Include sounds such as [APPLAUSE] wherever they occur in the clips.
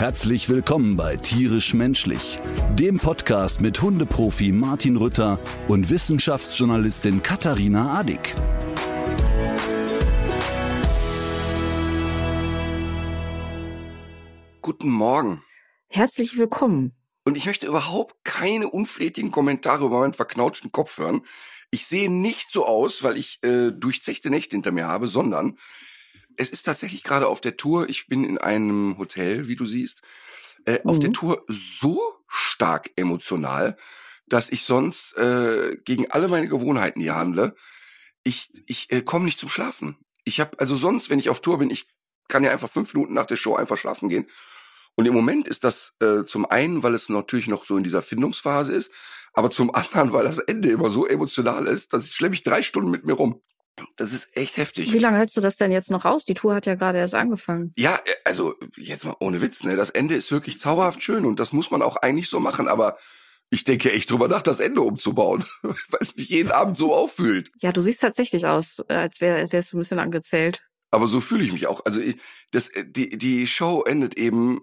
Herzlich willkommen bei Tierisch Menschlich, dem Podcast mit Hundeprofi Martin Rütter und Wissenschaftsjournalistin Katharina Adick. Guten Morgen. Herzlich willkommen. Und ich möchte überhaupt keine unflätigen Kommentare über meinen verknautschten Kopf hören. Ich sehe nicht so aus, weil ich äh, durchzechte Nächte hinter mir habe, sondern es ist tatsächlich gerade auf der Tour. Ich bin in einem Hotel, wie du siehst, äh, mhm. auf der Tour so stark emotional, dass ich sonst äh, gegen alle meine Gewohnheiten hier handle. Ich, ich äh, komme nicht zum Schlafen. Ich habe also sonst, wenn ich auf Tour bin, ich kann ja einfach fünf Minuten nach der Show einfach schlafen gehen. Und im Moment ist das äh, zum einen, weil es natürlich noch so in dieser Findungsphase ist, aber zum anderen, weil das Ende immer so emotional ist, dass ich schleppe ich drei Stunden mit mir rum. Das ist echt heftig. Wie lange hältst du das denn jetzt noch aus? Die Tour hat ja gerade erst angefangen. Ja, äh, also jetzt mal ohne Witz, ne? Das Ende ist wirklich zauberhaft schön und das muss man auch eigentlich so machen, aber ich denke echt drüber nach, das Ende umzubauen, [LAUGHS] weil es mich jeden Abend so auffühlt. Ja, du siehst tatsächlich aus, als wär, wärst du ein bisschen angezählt. Aber so fühle ich mich auch. Also ich, das, äh, die, die Show endet eben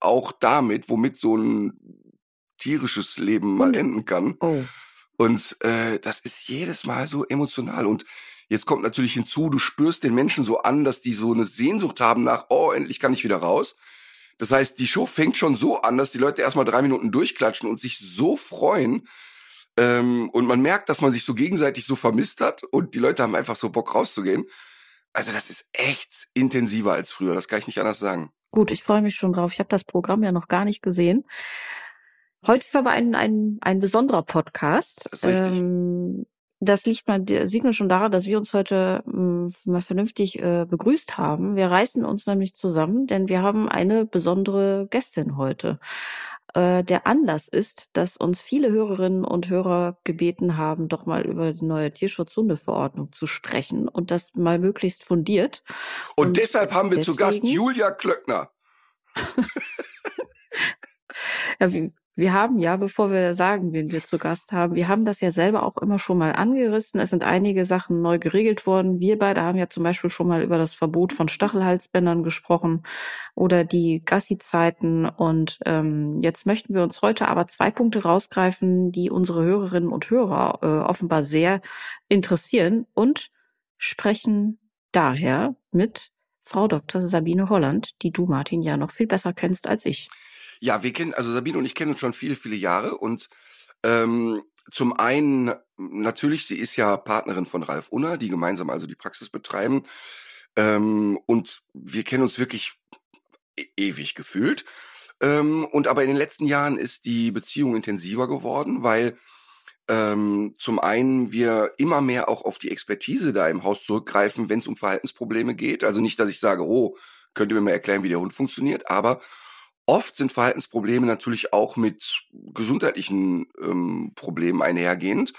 auch damit, womit so ein tierisches Leben mal enden kann. Oh. Und äh, das ist jedes Mal so emotional. Und jetzt kommt natürlich hinzu, du spürst den Menschen so an, dass die so eine Sehnsucht haben nach, oh, endlich kann ich wieder raus. Das heißt, die Show fängt schon so an, dass die Leute erstmal drei Minuten durchklatschen und sich so freuen. Ähm, und man merkt, dass man sich so gegenseitig so vermisst hat und die Leute haben einfach so Bock rauszugehen. Also das ist echt intensiver als früher, das kann ich nicht anders sagen. Gut, ich freue mich schon drauf. Ich habe das Programm ja noch gar nicht gesehen. Heute ist aber ein, ein, ein besonderer Podcast. Das ist richtig. Ähm, das liegt man, sieht man schon daran, dass wir uns heute mh, mal vernünftig äh, begrüßt haben. Wir reißen uns nämlich zusammen, denn wir haben eine besondere Gästin heute. Äh, der Anlass ist, dass uns viele Hörerinnen und Hörer gebeten haben, doch mal über die neue Tierschutzhundeverordnung zu sprechen und das mal möglichst fundiert. Und, und deshalb haben wir deswegen, zu Gast Julia Klöckner. [LAUGHS] ja, wie, wir haben ja, bevor wir sagen, wen wir zu Gast haben, wir haben das ja selber auch immer schon mal angerissen. Es sind einige Sachen neu geregelt worden. Wir beide haben ja zum Beispiel schon mal über das Verbot von Stachelhalsbändern gesprochen oder die Gassi-Zeiten. Und ähm, jetzt möchten wir uns heute aber zwei Punkte rausgreifen, die unsere Hörerinnen und Hörer äh, offenbar sehr interessieren und sprechen daher mit Frau Dr. Sabine Holland, die du, Martin, ja noch viel besser kennst als ich. Ja, wir kennen, also Sabine und ich kennen uns schon viele, viele Jahre und ähm, zum einen, natürlich, sie ist ja Partnerin von Ralf Unner, die gemeinsam also die Praxis betreiben. Ähm, und wir kennen uns wirklich e ewig gefühlt. Ähm, und aber in den letzten Jahren ist die Beziehung intensiver geworden, weil ähm, zum einen wir immer mehr auch auf die Expertise da im Haus zurückgreifen, wenn es um Verhaltensprobleme geht. Also nicht, dass ich sage, oh, könnt ihr mir mal erklären, wie der Hund funktioniert, aber Oft sind Verhaltensprobleme natürlich auch mit gesundheitlichen ähm, Problemen einhergehend.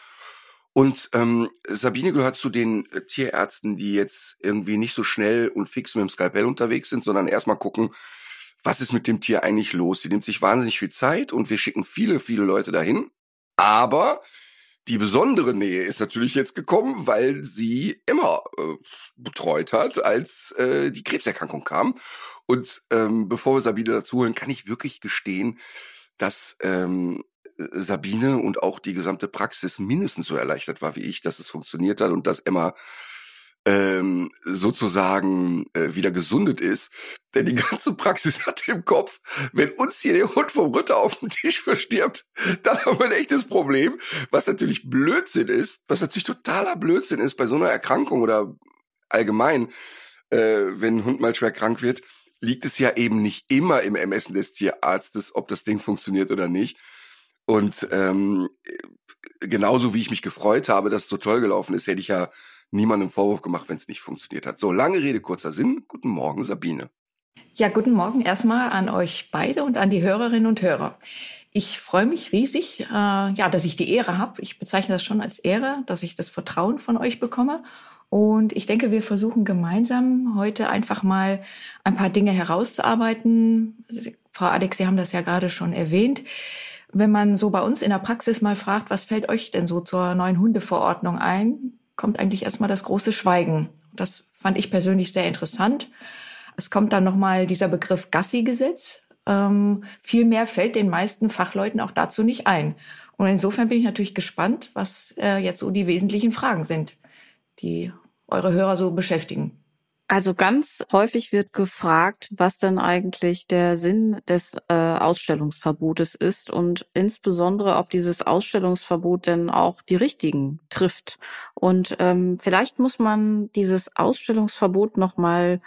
Und ähm, Sabine gehört zu den äh, Tierärzten, die jetzt irgendwie nicht so schnell und fix mit dem Skalpell unterwegs sind, sondern erstmal gucken, was ist mit dem Tier eigentlich los. Sie nimmt sich wahnsinnig viel Zeit und wir schicken viele, viele Leute dahin. Aber die besondere Nähe ist natürlich jetzt gekommen, weil sie immer äh, betreut hat, als äh, die Krebserkrankung kam. Und ähm, bevor wir Sabine dazu holen, kann ich wirklich gestehen, dass ähm, Sabine und auch die gesamte Praxis mindestens so erleichtert war wie ich, dass es funktioniert hat und dass Emma ähm, sozusagen äh, wieder gesundet ist. Denn die ganze Praxis hat im Kopf, wenn uns hier der Hund vom Ritter auf dem Tisch verstirbt, dann haben wir ein echtes Problem, was natürlich Blödsinn ist, was natürlich totaler Blödsinn ist bei so einer Erkrankung oder allgemein, äh, wenn ein Hund mal schwer krank wird, liegt es ja eben nicht immer im Ermessen des Tierarztes, ob das Ding funktioniert oder nicht. Und ähm, genauso wie ich mich gefreut habe, dass es so toll gelaufen ist, hätte ich ja niemandem Vorwurf gemacht, wenn es nicht funktioniert hat. So, lange Rede, kurzer Sinn. Guten Morgen, Sabine. Ja, guten Morgen erstmal an euch beide und an die Hörerinnen und Hörer. Ich freue mich riesig, äh, ja, dass ich die Ehre habe. Ich bezeichne das schon als Ehre, dass ich das Vertrauen von euch bekomme. Und ich denke, wir versuchen gemeinsam heute einfach mal ein paar Dinge herauszuarbeiten. Frau Adex, Sie haben das ja gerade schon erwähnt. Wenn man so bei uns in der Praxis mal fragt, was fällt euch denn so zur neuen Hundeverordnung ein, kommt eigentlich erstmal das große Schweigen. Das fand ich persönlich sehr interessant. Es kommt dann nochmal dieser Begriff Gassi-Gesetz. Ähm, viel mehr fällt den meisten Fachleuten auch dazu nicht ein. Und insofern bin ich natürlich gespannt, was äh, jetzt so die wesentlichen Fragen sind, die eure Hörer so beschäftigen. Also ganz häufig wird gefragt, was denn eigentlich der Sinn des äh, Ausstellungsverbotes ist und insbesondere, ob dieses Ausstellungsverbot denn auch die richtigen trifft. Und ähm, vielleicht muss man dieses Ausstellungsverbot noch mal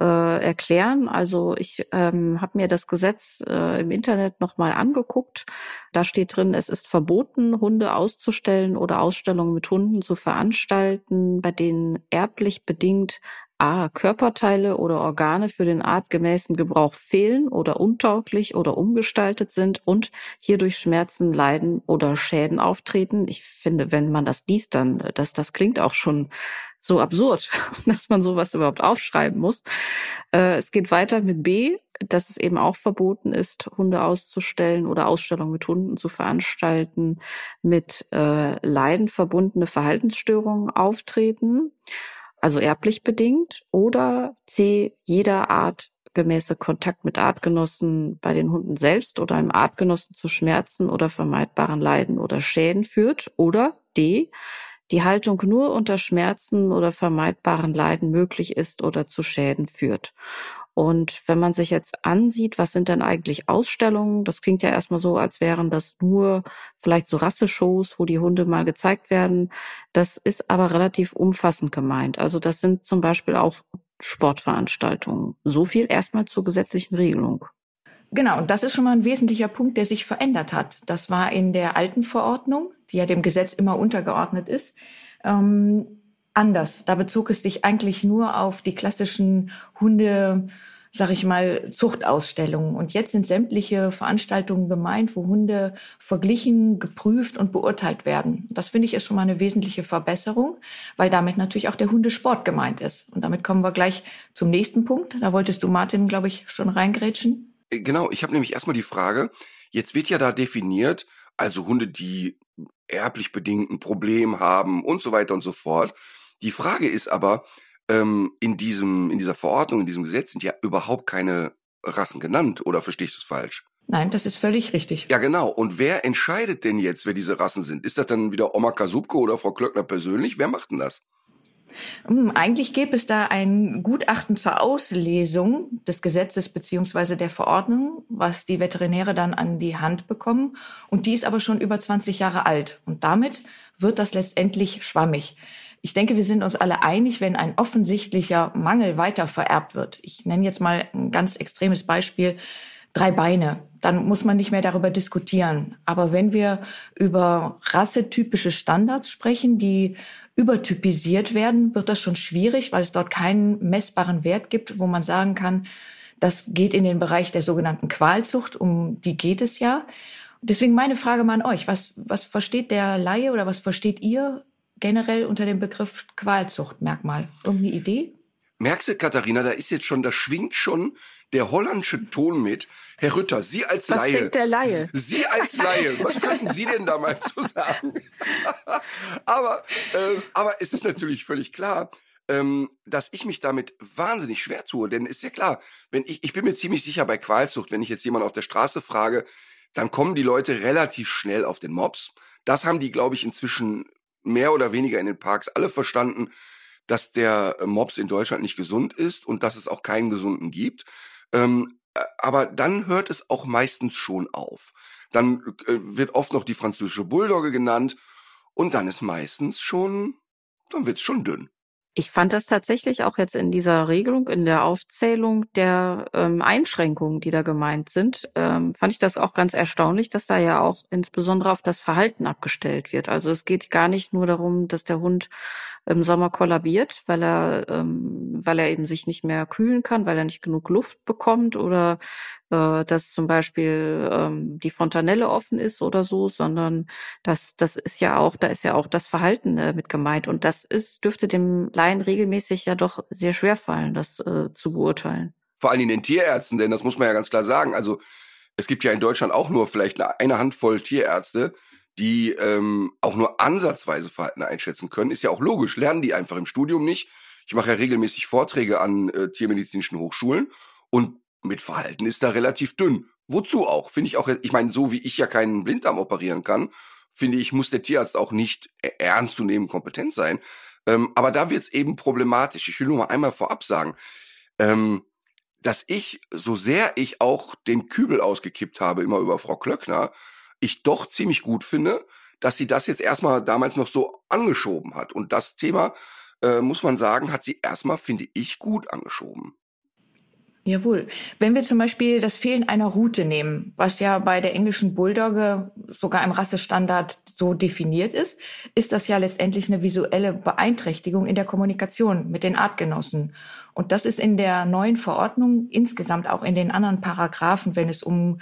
äh, erklären. Also ich ähm, habe mir das Gesetz äh, im Internet noch mal angeguckt. Da steht drin, es ist verboten, Hunde auszustellen oder Ausstellungen mit Hunden zu veranstalten, bei denen erblich bedingt A. Körperteile oder Organe für den artgemäßen Gebrauch fehlen oder untauglich oder umgestaltet sind und hierdurch Schmerzen, Leiden oder Schäden auftreten. Ich finde, wenn man das liest, dann, das, das klingt auch schon so absurd, [LAUGHS] dass man sowas überhaupt aufschreiben muss. Äh, es geht weiter mit B, dass es eben auch verboten ist, Hunde auszustellen oder Ausstellungen mit Hunden zu veranstalten, mit äh, Leiden verbundene Verhaltensstörungen auftreten also erblich bedingt, oder C, jeder Art gemäße Kontakt mit Artgenossen bei den Hunden selbst oder einem Artgenossen zu Schmerzen oder vermeidbaren Leiden oder Schäden führt, oder D, die Haltung nur unter Schmerzen oder vermeidbaren Leiden möglich ist oder zu Schäden führt. Und wenn man sich jetzt ansieht, was sind denn eigentlich Ausstellungen? Das klingt ja erstmal so, als wären das nur vielleicht so Rasseshows, wo die Hunde mal gezeigt werden. Das ist aber relativ umfassend gemeint. Also das sind zum Beispiel auch Sportveranstaltungen. So viel erstmal zur gesetzlichen Regelung. Genau, und das ist schon mal ein wesentlicher Punkt, der sich verändert hat. Das war in der alten Verordnung, die ja dem Gesetz immer untergeordnet ist. Ähm, anders. Da bezog es sich eigentlich nur auf die klassischen Hunde, sag ich mal, Zuchtausstellungen. Und jetzt sind sämtliche Veranstaltungen gemeint, wo Hunde verglichen, geprüft und beurteilt werden. Das finde ich ist schon mal eine wesentliche Verbesserung, weil damit natürlich auch der Hundesport gemeint ist. Und damit kommen wir gleich zum nächsten Punkt. Da wolltest du, Martin, glaube ich, schon reingrätschen. Äh, genau, ich habe nämlich erstmal die Frage, jetzt wird ja da definiert, also Hunde, die erblich bedingt ein Problem haben und so weiter und so fort. Die Frage ist aber, ähm, in diesem, in dieser Verordnung, in diesem Gesetz sind ja überhaupt keine Rassen genannt, oder verstehe ich das falsch? Nein, das ist völlig richtig. Ja, genau. Und wer entscheidet denn jetzt, wer diese Rassen sind? Ist das dann wieder Oma Kasubke oder Frau Klöckner persönlich? Wer macht denn das? Hm, eigentlich gäbe es da ein Gutachten zur Auslesung des Gesetzes beziehungsweise der Verordnung, was die Veterinäre dann an die Hand bekommen. Und die ist aber schon über 20 Jahre alt. Und damit wird das letztendlich schwammig. Ich denke, wir sind uns alle einig, wenn ein offensichtlicher Mangel weiter vererbt wird. Ich nenne jetzt mal ein ganz extremes Beispiel. Drei Beine. Dann muss man nicht mehr darüber diskutieren. Aber wenn wir über rassetypische Standards sprechen, die übertypisiert werden, wird das schon schwierig, weil es dort keinen messbaren Wert gibt, wo man sagen kann, das geht in den Bereich der sogenannten Qualzucht, um die geht es ja. Deswegen meine Frage mal an euch. Was, was versteht der Laie oder was versteht ihr generell unter dem Begriff Qualzuchtmerkmal? Irgendeine Idee? Merkst du, Katharina, da ist jetzt schon, da schwingt schon der holländische Ton mit. Herr Rütter, Sie als was Laie. Was denkt der Laie? Sie als Laie, was könnten Sie denn da mal zu sagen? [LAUGHS] aber, äh, aber es ist natürlich völlig klar, ähm, dass ich mich damit wahnsinnig schwer tue. Denn ist ja klar, wenn ich, ich bin mir ziemlich sicher bei Qualzucht, wenn ich jetzt jemand auf der Straße frage, dann kommen die Leute relativ schnell auf den Mops. Das haben die, glaube ich, inzwischen mehr oder weniger in den Parks alle verstanden, dass der Mops in Deutschland nicht gesund ist und dass es auch keinen gesunden gibt. Ähm, äh, aber dann hört es auch meistens schon auf. Dann äh, wird oft noch die französische Bulldogge genannt und dann ist meistens schon, dann wird's schon dünn. Ich fand das tatsächlich auch jetzt in dieser Regelung, in der Aufzählung der ähm, Einschränkungen, die da gemeint sind, ähm, fand ich das auch ganz erstaunlich, dass da ja auch insbesondere auf das Verhalten abgestellt wird. Also es geht gar nicht nur darum, dass der Hund im Sommer kollabiert, weil er, ähm, weil er eben sich nicht mehr kühlen kann, weil er nicht genug Luft bekommt oder äh, dass zum Beispiel ähm, die Fontanelle offen ist oder so, sondern das, das ist ja auch, da ist ja auch das Verhalten äh, mit gemeint. Und das ist, dürfte dem Laien regelmäßig ja doch sehr schwer fallen, das äh, zu beurteilen. Vor allen Dingen den Tierärzten, denn das muss man ja ganz klar sagen. Also es gibt ja in Deutschland auch nur vielleicht eine Handvoll Tierärzte, die ähm, auch nur ansatzweise Verhalten einschätzen können. Ist ja auch logisch, lernen die einfach im Studium nicht. Ich mache ja regelmäßig Vorträge an äh, tiermedizinischen Hochschulen und mit Verhalten ist da relativ dünn. Wozu auch? Finde ich auch, ich meine, so wie ich ja keinen Blinddarm operieren kann, finde ich, muss der Tierarzt auch nicht e-, ernst zu nehmen kompetent sein. Ähm, aber da wird es eben problematisch. Ich will nur mal einmal vorab sagen, ähm, dass ich, so sehr ich auch den Kübel ausgekippt habe, immer über Frau Klöckner, ich doch ziemlich gut finde, dass sie das jetzt erstmal damals noch so angeschoben hat. Und das Thema, äh, muss man sagen, hat sie erstmal, finde ich, gut angeschoben. Jawohl. Wenn wir zum Beispiel das Fehlen einer Route nehmen, was ja bei der englischen Bulldogge sogar im Rassestandard so definiert ist, ist das ja letztendlich eine visuelle Beeinträchtigung in der Kommunikation mit den Artgenossen. Und das ist in der neuen Verordnung insgesamt auch in den anderen Paragraphen, wenn es um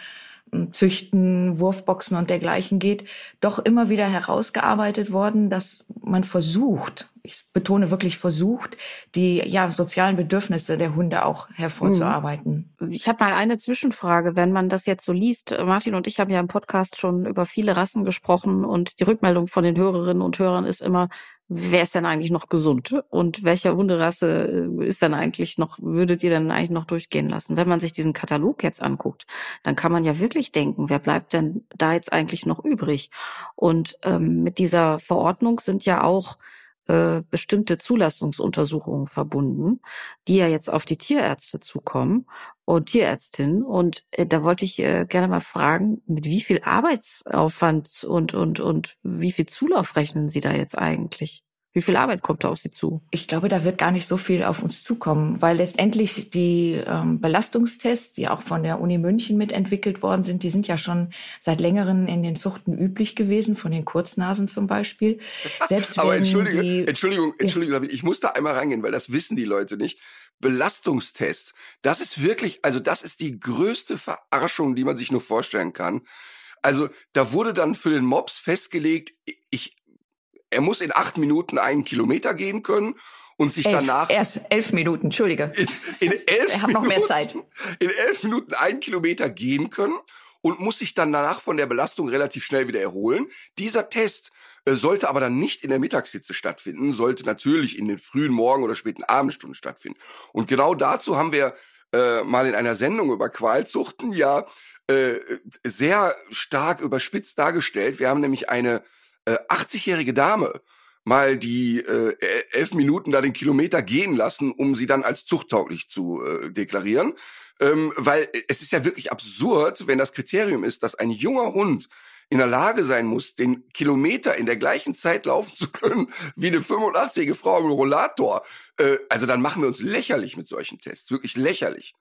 Züchten, Wurfboxen und dergleichen geht, doch immer wieder herausgearbeitet worden, dass man versucht, ich betone wirklich versucht, die ja sozialen Bedürfnisse der Hunde auch hervorzuarbeiten. Mhm. Ich habe mal eine Zwischenfrage, wenn man das jetzt so liest. Martin und ich haben ja im Podcast schon über viele Rassen gesprochen und die Rückmeldung von den Hörerinnen und Hörern ist immer, wer ist denn eigentlich noch gesund und welcher Hunderasse äh, ist dann eigentlich noch, würdet ihr dann eigentlich noch durchgehen lassen? Wenn man sich diesen Katalog jetzt anguckt, dann kann man ja wirklich denken, wer bleibt denn da jetzt eigentlich noch übrig? Und ähm, mit dieser Verordnung sind ja auch äh, bestimmte Zulassungsuntersuchungen verbunden, die ja jetzt auf die Tierärzte zukommen und Tierärztinnen. Und äh, da wollte ich äh, gerne mal fragen, mit wie viel Arbeitsaufwand und, und, und wie viel Zulauf rechnen Sie da jetzt eigentlich? Wie viel Arbeit kommt da auf Sie zu? Ich glaube, da wird gar nicht so viel auf uns zukommen, weil letztendlich die ähm, Belastungstests, die auch von der Uni München mitentwickelt worden sind, die sind ja schon seit längerem in den Zuchten üblich gewesen, von den Kurznasen zum Beispiel. [LAUGHS] Selbst Aber entschuldige, die, Entschuldigung, Entschuldigung, ich muss da einmal reingehen, weil das wissen die Leute nicht. Belastungstest, das ist wirklich, also das ist die größte Verarschung, die man sich nur vorstellen kann. Also da wurde dann für den Mops festgelegt, ich er muss in acht Minuten einen Kilometer gehen können und sich elf, danach erst elf Minuten, entschuldige. In, in [LAUGHS] elf er hat noch mehr Zeit. In elf Minuten einen Kilometer gehen können und muss sich dann danach von der Belastung relativ schnell wieder erholen. Dieser Test äh, sollte aber dann nicht in der Mittagshitze stattfinden, sollte natürlich in den frühen Morgen- oder späten Abendstunden stattfinden. Und genau dazu haben wir äh, mal in einer Sendung über Qualzuchten ja äh, sehr stark überspitzt dargestellt. Wir haben nämlich eine äh, 80-jährige Dame mal die äh, elf Minuten da den Kilometer gehen lassen, um sie dann als zuchttauglich zu äh, deklarieren. Ähm, weil es ist ja wirklich absurd, wenn das Kriterium ist, dass ein junger Hund in der Lage sein muss, den Kilometer in der gleichen Zeit laufen zu können wie eine 85-jährige Frau im Rollator. Äh, also dann machen wir uns lächerlich mit solchen Tests, wirklich lächerlich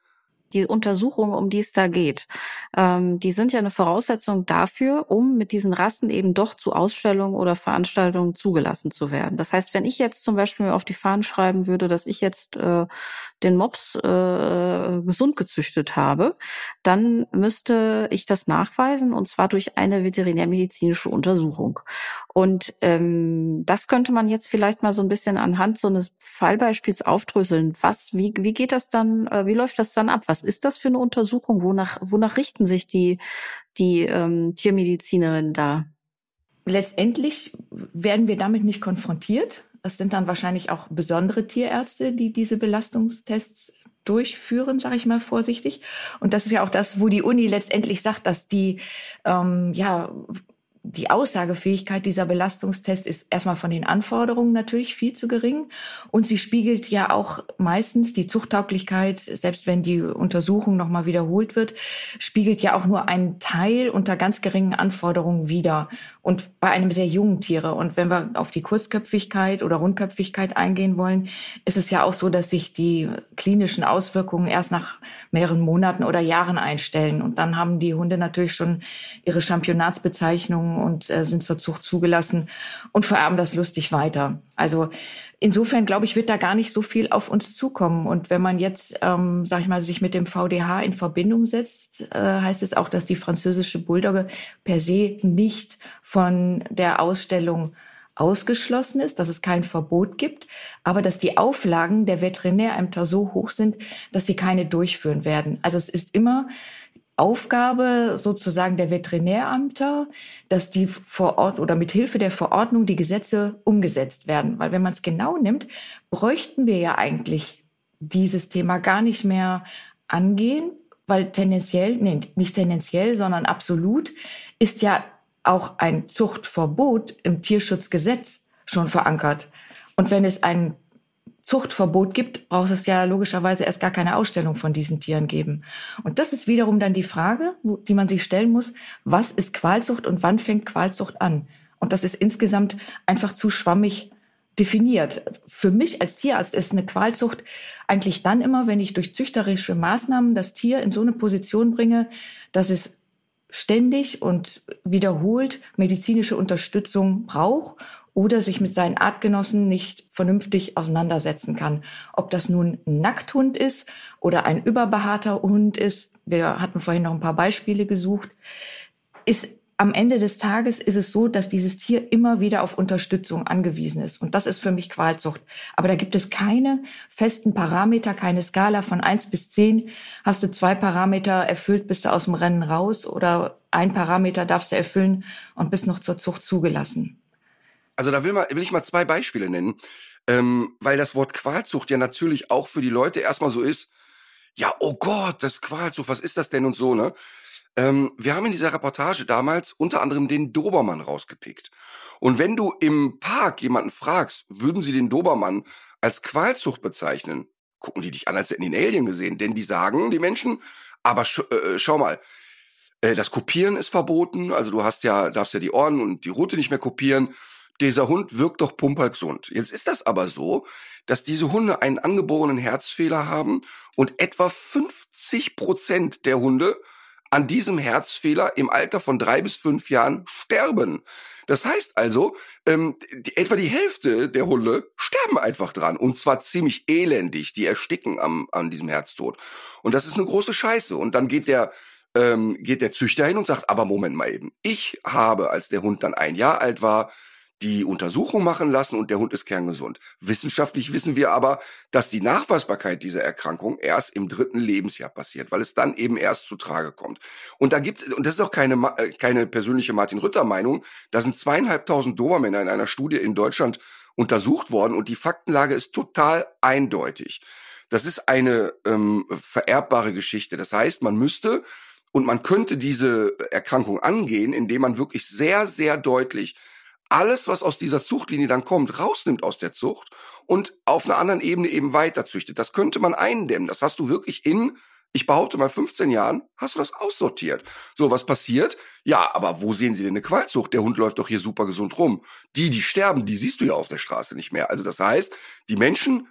die Untersuchungen, um die es da geht, ähm, die sind ja eine Voraussetzung dafür, um mit diesen Rassen eben doch zu Ausstellungen oder Veranstaltungen zugelassen zu werden. Das heißt, wenn ich jetzt zum Beispiel auf die Fahnen schreiben würde, dass ich jetzt äh, den Mops äh, gesund gezüchtet habe, dann müsste ich das nachweisen und zwar durch eine veterinärmedizinische Untersuchung. Und ähm, das könnte man jetzt vielleicht mal so ein bisschen anhand so eines Fallbeispiels aufdröseln. Was, wie, wie geht das dann, äh, wie läuft das dann ab? Was ist das für eine Untersuchung? Wonach, wonach richten sich die, die ähm, Tiermedizinerinnen da? Letztendlich werden wir damit nicht konfrontiert. Das sind dann wahrscheinlich auch besondere Tierärzte, die diese Belastungstests durchführen, sage ich mal vorsichtig. Und das ist ja auch das, wo die Uni letztendlich sagt, dass die ähm, ja die Aussagefähigkeit dieser Belastungstests ist erstmal von den Anforderungen natürlich viel zu gering. Und sie spiegelt ja auch meistens die Zuchttauglichkeit, selbst wenn die Untersuchung nochmal wiederholt wird, spiegelt ja auch nur einen Teil unter ganz geringen Anforderungen wider. Und bei einem sehr jungen Tiere. Und wenn wir auf die Kurzköpfigkeit oder Rundköpfigkeit eingehen wollen, ist es ja auch so, dass sich die klinischen Auswirkungen erst nach mehreren Monaten oder Jahren einstellen. Und dann haben die Hunde natürlich schon ihre Und äh, sind zur Zucht zugelassen und vererben das lustig weiter. Also insofern glaube ich, wird da gar nicht so viel auf uns zukommen. Und wenn man jetzt, ähm, sag ich mal, sich mit dem VDH in Verbindung setzt, äh, heißt es auch, dass die französische Bulldogge per se nicht von der Ausstellung ausgeschlossen ist, dass es kein Verbot gibt, aber dass die Auflagen der Veterinärämter so hoch sind, dass sie keine durchführen werden. Also es ist immer Aufgabe sozusagen der Veterinäramter, dass die vor Ort oder mit Hilfe der Verordnung die Gesetze umgesetzt werden. Weil wenn man es genau nimmt, bräuchten wir ja eigentlich dieses Thema gar nicht mehr angehen, weil tendenziell, nee, nicht tendenziell, sondern absolut ist ja auch ein Zuchtverbot im Tierschutzgesetz schon verankert. Und wenn es ein Zuchtverbot gibt, braucht es ja logischerweise erst gar keine Ausstellung von diesen Tieren geben. Und das ist wiederum dann die Frage, die man sich stellen muss, was ist Qualzucht und wann fängt Qualzucht an? Und das ist insgesamt einfach zu schwammig definiert. Für mich als Tierarzt ist eine Qualzucht eigentlich dann immer, wenn ich durch züchterische Maßnahmen das Tier in so eine Position bringe, dass es ständig und wiederholt medizinische Unterstützung braucht oder sich mit seinen Artgenossen nicht vernünftig auseinandersetzen kann. Ob das nun ein Nackthund ist oder ein überbehaarter Hund ist, wir hatten vorhin noch ein paar Beispiele gesucht, ist am Ende des Tages ist es so, dass dieses Tier immer wieder auf Unterstützung angewiesen ist. Und das ist für mich Qualzucht. Aber da gibt es keine festen Parameter, keine Skala von eins bis zehn. Hast du zwei Parameter erfüllt, bist du aus dem Rennen raus oder ein Parameter darfst du erfüllen und bist noch zur Zucht zugelassen. Also da will, mal, will ich mal zwei Beispiele nennen, ähm, weil das Wort Qualzucht ja natürlich auch für die Leute erstmal so ist, ja, oh Gott, das Qualzucht, was ist das denn und so, ne? Ähm, wir haben in dieser Reportage damals unter anderem den Dobermann rausgepickt. Und wenn du im Park jemanden fragst, würden sie den Dobermann als Qualzucht bezeichnen, gucken die dich an, als hätten die einen Alien gesehen. Denn die sagen, die Menschen, aber sch äh, schau mal, äh, das Kopieren ist verboten. Also du hast ja, darfst ja die Ohren und die Route nicht mehr kopieren dieser Hund wirkt doch pumpergesund. Jetzt ist das aber so, dass diese Hunde einen angeborenen Herzfehler haben und etwa 50 Prozent der Hunde an diesem Herzfehler im Alter von drei bis fünf Jahren sterben. Das heißt also, ähm, die, etwa die Hälfte der Hunde sterben einfach dran und zwar ziemlich elendig. Die ersticken am, an diesem Herztod. Und das ist eine große Scheiße. Und dann geht der ähm, geht der Züchter hin und sagt, aber Moment mal eben, ich habe, als der Hund dann ein Jahr alt war, die Untersuchung machen lassen und der Hund ist kerngesund. Wissenschaftlich wissen wir aber, dass die Nachweisbarkeit dieser Erkrankung erst im dritten Lebensjahr passiert, weil es dann eben erst zu Trage kommt. Und da gibt, und das ist auch keine, äh, keine persönliche Martin Rütter Meinung, da sind zweieinhalbtausend Dobermänner in einer Studie in Deutschland untersucht worden und die Faktenlage ist total eindeutig. Das ist eine ähm, vererbbare Geschichte. Das heißt, man müsste und man könnte diese Erkrankung angehen, indem man wirklich sehr, sehr deutlich alles, was aus dieser Zuchtlinie dann kommt, rausnimmt aus der Zucht und auf einer anderen Ebene eben weiter züchtet. Das könnte man eindämmen. Das hast du wirklich in, ich behaupte mal 15 Jahren, hast du das aussortiert. So, was passiert? Ja, aber wo sehen Sie denn eine Qualzucht? Der Hund läuft doch hier super gesund rum. Die, die sterben, die siehst du ja auf der Straße nicht mehr. Also das heißt, die Menschen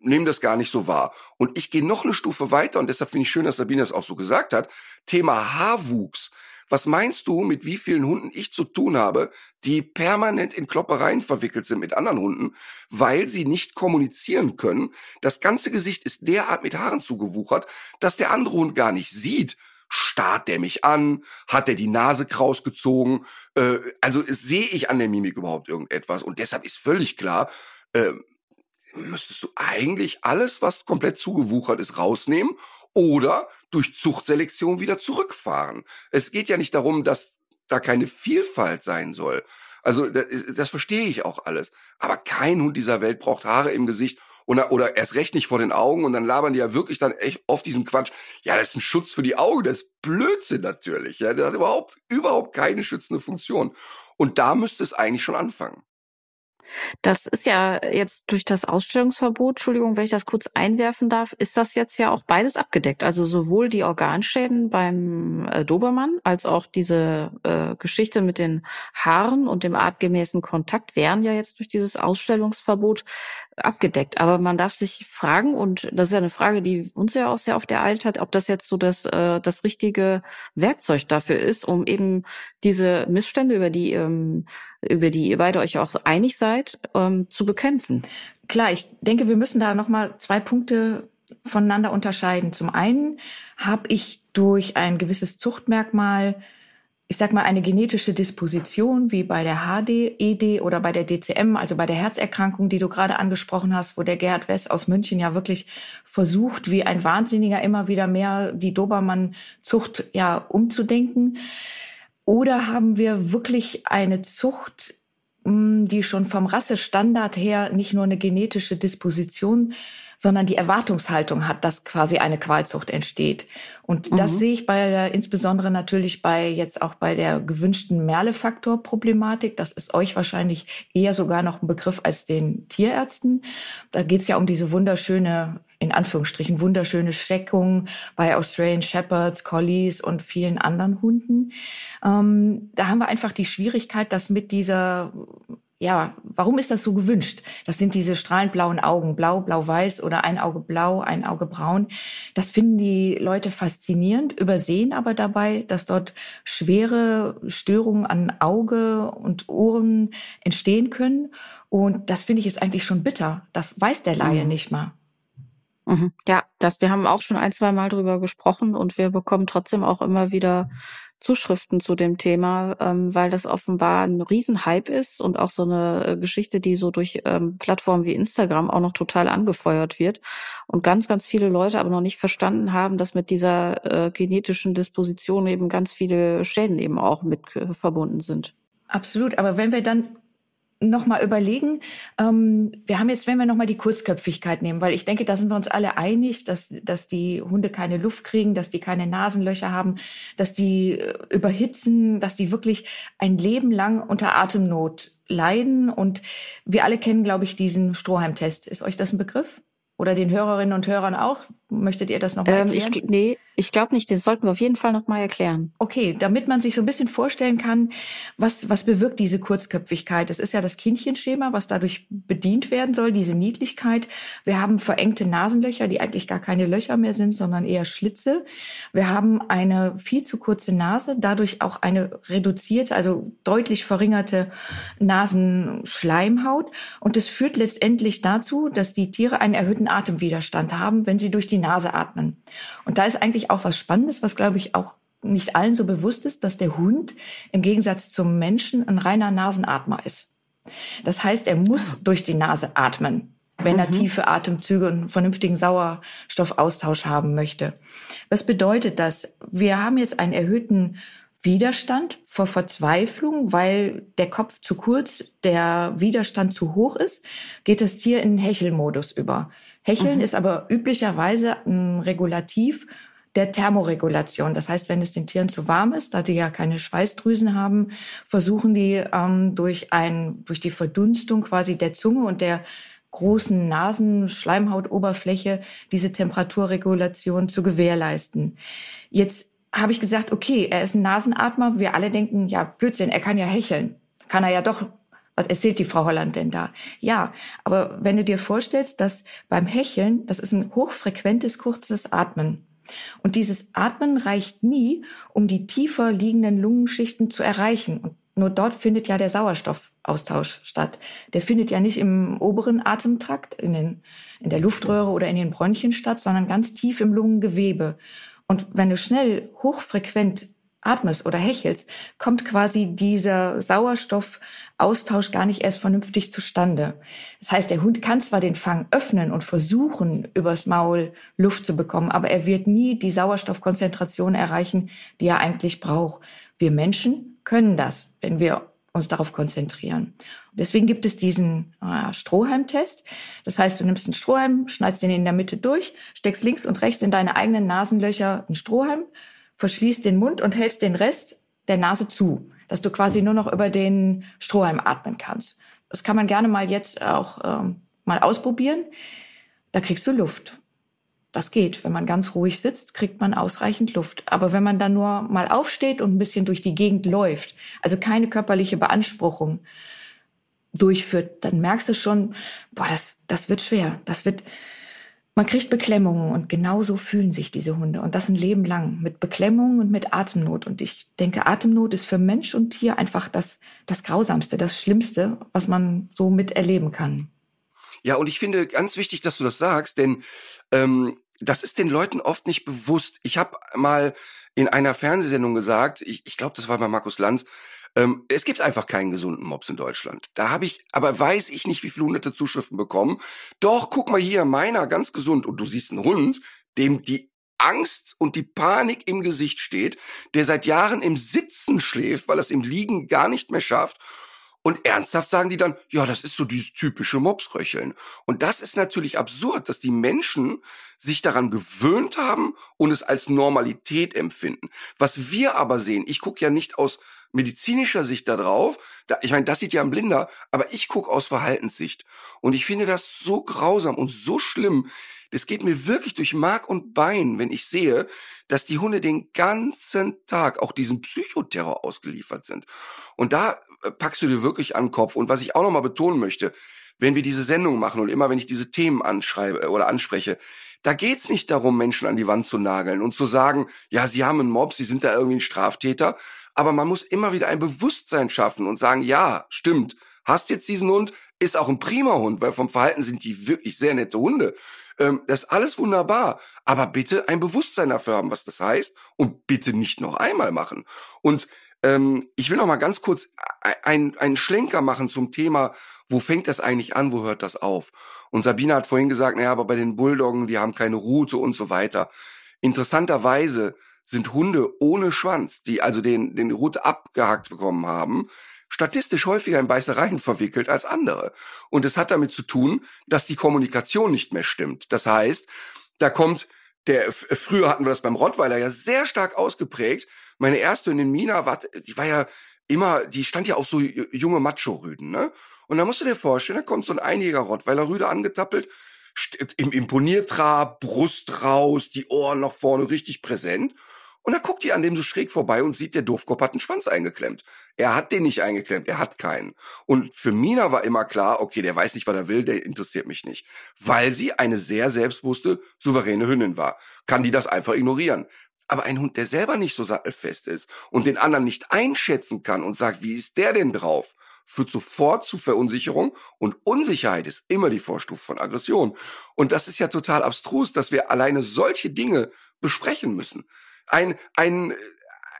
nehmen das gar nicht so wahr. Und ich gehe noch eine Stufe weiter und deshalb finde ich schön, dass Sabine das auch so gesagt hat. Thema Haarwuchs. Was meinst du, mit wie vielen Hunden ich zu tun habe, die permanent in Kloppereien verwickelt sind mit anderen Hunden, weil sie nicht kommunizieren können? Das ganze Gesicht ist derart mit Haaren zugewuchert, dass der andere Hund gar nicht sieht, starrt der mich an? Hat der die Nase kraus gezogen? Äh, also sehe ich an der Mimik überhaupt irgendetwas? Und deshalb ist völlig klar, äh, müsstest du eigentlich alles, was komplett zugewuchert ist, rausnehmen oder durch Zuchtselektion wieder zurückfahren. Es geht ja nicht darum, dass da keine Vielfalt sein soll. Also das, das verstehe ich auch alles. Aber kein Hund dieser Welt braucht Haare im Gesicht oder, oder erst recht nicht vor den Augen und dann labern die ja wirklich dann echt oft diesen Quatsch. Ja, das ist ein Schutz für die Augen, das ist Blödsinn natürlich. Ja, das hat überhaupt, überhaupt keine schützende Funktion. Und da müsste es eigentlich schon anfangen. Das ist ja jetzt durch das Ausstellungsverbot, Entschuldigung, wenn ich das kurz einwerfen darf, ist das jetzt ja auch beides abgedeckt. Also sowohl die Organschäden beim äh, Dobermann als auch diese äh, Geschichte mit den Haaren und dem artgemäßen Kontakt wären ja jetzt durch dieses Ausstellungsverbot abgedeckt. Aber man darf sich fragen, und das ist ja eine Frage, die uns ja auch sehr oft ereilt hat, ob das jetzt so das, äh, das richtige Werkzeug dafür ist, um eben diese Missstände, über die, ähm, über die ihr beide euch auch einig seid, ähm, zu bekämpfen. Klar, ich denke, wir müssen da nochmal zwei Punkte voneinander unterscheiden. Zum einen habe ich durch ein gewisses Zuchtmerkmal ich sag mal, eine genetische Disposition wie bei der HD, ED oder bei der DCM, also bei der Herzerkrankung, die du gerade angesprochen hast, wo der Gerhard West aus München ja wirklich versucht, wie ein Wahnsinniger immer wieder mehr die Dobermann-Zucht ja umzudenken. Oder haben wir wirklich eine Zucht, hm, die schon vom Rassestandard her nicht nur eine genetische Disposition sondern die Erwartungshaltung hat, dass quasi eine Qualzucht entsteht. Und mhm. das sehe ich bei der, insbesondere natürlich bei jetzt auch bei der gewünschten Merle-Faktor-Problematik. Das ist euch wahrscheinlich eher sogar noch ein Begriff als den Tierärzten. Da geht es ja um diese wunderschöne, in Anführungsstrichen, wunderschöne Scheckung bei Australian Shepherds, Collies und vielen anderen Hunden. Ähm, da haben wir einfach die Schwierigkeit, dass mit dieser ja, warum ist das so gewünscht? Das sind diese strahlend blauen Augen, blau, blau-weiß oder ein Auge blau, ein Auge braun. Das finden die Leute faszinierend, übersehen aber dabei, dass dort schwere Störungen an Auge und Ohren entstehen können. Und das finde ich ist eigentlich schon bitter. Das weiß der Laie mhm. nicht mal. Mhm. Ja, das, wir haben auch schon ein, zwei Mal drüber gesprochen und wir bekommen trotzdem auch immer wieder Zuschriften zu dem Thema, ähm, weil das offenbar ein Riesenhype ist und auch so eine äh, Geschichte, die so durch ähm, Plattformen wie Instagram auch noch total angefeuert wird und ganz, ganz viele Leute aber noch nicht verstanden haben, dass mit dieser äh, genetischen Disposition eben ganz viele Schäden eben auch mit äh, verbunden sind. Absolut, aber wenn wir dann noch mal überlegen. Ähm, wir haben jetzt, wenn wir noch mal die Kurzköpfigkeit nehmen, weil ich denke, da sind wir uns alle einig, dass dass die Hunde keine Luft kriegen, dass die keine Nasenlöcher haben, dass die äh, überhitzen, dass die wirklich ein Leben lang unter Atemnot leiden. Und wir alle kennen, glaube ich, diesen Strohhalmtest. Ist euch das ein Begriff? Oder den Hörerinnen und Hörern auch? Möchtet ihr das noch mal ähm, erklären? Ich, nee, ich glaube nicht. Das sollten wir auf jeden Fall noch mal erklären. Okay, damit man sich so ein bisschen vorstellen kann, was, was bewirkt diese Kurzköpfigkeit. Das ist ja das Kindchenschema, was dadurch bedient werden soll, diese Niedlichkeit. Wir haben verengte Nasenlöcher, die eigentlich gar keine Löcher mehr sind, sondern eher Schlitze. Wir haben eine viel zu kurze Nase, dadurch auch eine reduzierte, also deutlich verringerte Nasenschleimhaut. Und das führt letztendlich dazu, dass die Tiere einen erhöhten Atemwiderstand haben, wenn sie durch die Nase atmen. Und da ist eigentlich auch was Spannendes, was glaube ich auch nicht allen so bewusst ist, dass der Hund im Gegensatz zum Menschen ein reiner Nasenatmer ist. Das heißt, er muss ah. durch die Nase atmen, wenn er mhm. tiefe Atemzüge und einen vernünftigen Sauerstoffaustausch haben möchte. Was bedeutet das? Wir haben jetzt einen erhöhten Widerstand vor Verzweiflung, weil der Kopf zu kurz, der Widerstand zu hoch ist, geht das Tier in Hechelmodus über. Hecheln mhm. ist aber üblicherweise ein Regulativ der Thermoregulation. Das heißt, wenn es den Tieren zu warm ist, da die ja keine Schweißdrüsen haben, versuchen die ähm, durch ein, durch die Verdunstung quasi der Zunge und der großen Nasenschleimhautoberfläche diese Temperaturregulation zu gewährleisten. Jetzt habe ich gesagt, okay, er ist ein Nasenatmer. Wir alle denken, ja, Blödsinn, er kann ja hecheln. Kann er ja doch was erzählt die Frau Holland denn da? Ja, aber wenn du dir vorstellst, dass beim Hecheln, das ist ein hochfrequentes, kurzes Atmen. Und dieses Atmen reicht nie, um die tiefer liegenden Lungenschichten zu erreichen. Und nur dort findet ja der Sauerstoffaustausch statt. Der findet ja nicht im oberen Atemtrakt, in, den, in der Luftröhre oder in den Bronchien statt, sondern ganz tief im Lungengewebe. Und wenn du schnell hochfrequent atmest oder hechelst, kommt quasi dieser Sauerstoffaustausch gar nicht erst vernünftig zustande. Das heißt, der Hund kann zwar den Fang öffnen und versuchen, übers Maul Luft zu bekommen, aber er wird nie die Sauerstoffkonzentration erreichen, die er eigentlich braucht. Wir Menschen können das, wenn wir uns darauf konzentrieren. Deswegen gibt es diesen äh, Strohhalmtest. Das heißt, du nimmst einen Strohhalm, schneidest den in der Mitte durch, steckst links und rechts in deine eigenen Nasenlöcher einen Strohhalm, verschließt den Mund und hältst den Rest der Nase zu, dass du quasi nur noch über den Strohhalm atmen kannst. Das kann man gerne mal jetzt auch ähm, mal ausprobieren. Da kriegst du Luft. Das geht. Wenn man ganz ruhig sitzt, kriegt man ausreichend Luft. Aber wenn man dann nur mal aufsteht und ein bisschen durch die Gegend läuft, also keine körperliche Beanspruchung durchführt, dann merkst du schon, boah, das, das wird schwer. Das wird, man kriegt Beklemmungen und genauso fühlen sich diese Hunde und das ein Leben lang mit Beklemmungen und mit Atemnot. Und ich denke, Atemnot ist für Mensch und Tier einfach das, das Grausamste, das Schlimmste, was man so miterleben kann. Ja, und ich finde ganz wichtig, dass du das sagst, denn ähm, das ist den Leuten oft nicht bewusst. Ich habe mal in einer Fernsehsendung gesagt, ich, ich glaube, das war bei Markus Lanz, ähm, es gibt einfach keinen gesunden Mops in Deutschland. Da habe ich, aber weiß ich nicht, wie viele hunderte Zuschriften bekommen. Doch, guck mal hier, meiner ganz gesund. Und du siehst einen Hund, dem die Angst und die Panik im Gesicht steht, der seit Jahren im Sitzen schläft, weil er es im Liegen gar nicht mehr schafft und ernsthaft sagen die dann, ja, das ist so dieses typische Mopsröcheln. Und das ist natürlich absurd, dass die Menschen sich daran gewöhnt haben und es als Normalität empfinden. Was wir aber sehen, ich gucke ja nicht aus medizinischer Sicht da drauf, da, ich meine, das sieht ja ein Blinder, aber ich gucke aus Verhaltenssicht. Und ich finde das so grausam und so schlimm. Das geht mir wirklich durch Mark und Bein, wenn ich sehe, dass die Hunde den ganzen Tag auch diesem Psychoterror ausgeliefert sind. Und da packst du dir wirklich an den Kopf. Und was ich auch nochmal betonen möchte, wenn wir diese Sendung machen und immer wenn ich diese Themen anschreibe äh, oder anspreche, da geht's nicht darum, Menschen an die Wand zu nageln und zu sagen, ja, sie haben einen Mob, sie sind da irgendwie ein Straftäter. Aber man muss immer wieder ein Bewusstsein schaffen und sagen, ja, stimmt, hast jetzt diesen Hund, ist auch ein prima Hund, weil vom Verhalten sind die wirklich sehr nette Hunde. Ähm, das ist alles wunderbar. Aber bitte ein Bewusstsein dafür haben, was das heißt und bitte nicht noch einmal machen. Und ähm, ich will noch mal ganz kurz einen, einen Schlenker machen zum Thema, wo fängt das eigentlich an, wo hört das auf? Und Sabine hat vorhin gesagt, naja, aber bei den Bulldoggen, die haben keine Route und so weiter. Interessanterweise sind Hunde ohne Schwanz, die also den, den Route abgehakt bekommen haben, statistisch häufiger in Beißereien [LAUGHS] verwickelt als andere. Und es hat damit zu tun, dass die Kommunikation nicht mehr stimmt. Das heißt, da kommt der, früher hatten wir das beim Rottweiler ja sehr stark ausgeprägt. Meine erste in den Mina war, die war ja immer, die stand ja auf so junge Macho-Rüden, ne? Und da musst du dir vorstellen, da kommt so ein einiger Rottweiler-Rüde angetappelt, im Imponiertrab, Brust raus, die Ohren nach vorne richtig präsent. Und dann guckt die an dem so schräg vorbei und sieht, der Doofkopf hat einen Schwanz eingeklemmt. Er hat den nicht eingeklemmt, er hat keinen. Und für Mina war immer klar, okay, der weiß nicht, was er will, der interessiert mich nicht. Weil sie eine sehr selbstbewusste, souveräne Hündin war. Kann die das einfach ignorieren. Aber ein Hund, der selber nicht so sattelfest ist und den anderen nicht einschätzen kann und sagt, wie ist der denn drauf, führt sofort zu Verunsicherung und Unsicherheit ist immer die Vorstufe von Aggression. Und das ist ja total abstrus, dass wir alleine solche Dinge besprechen müssen ein, ein,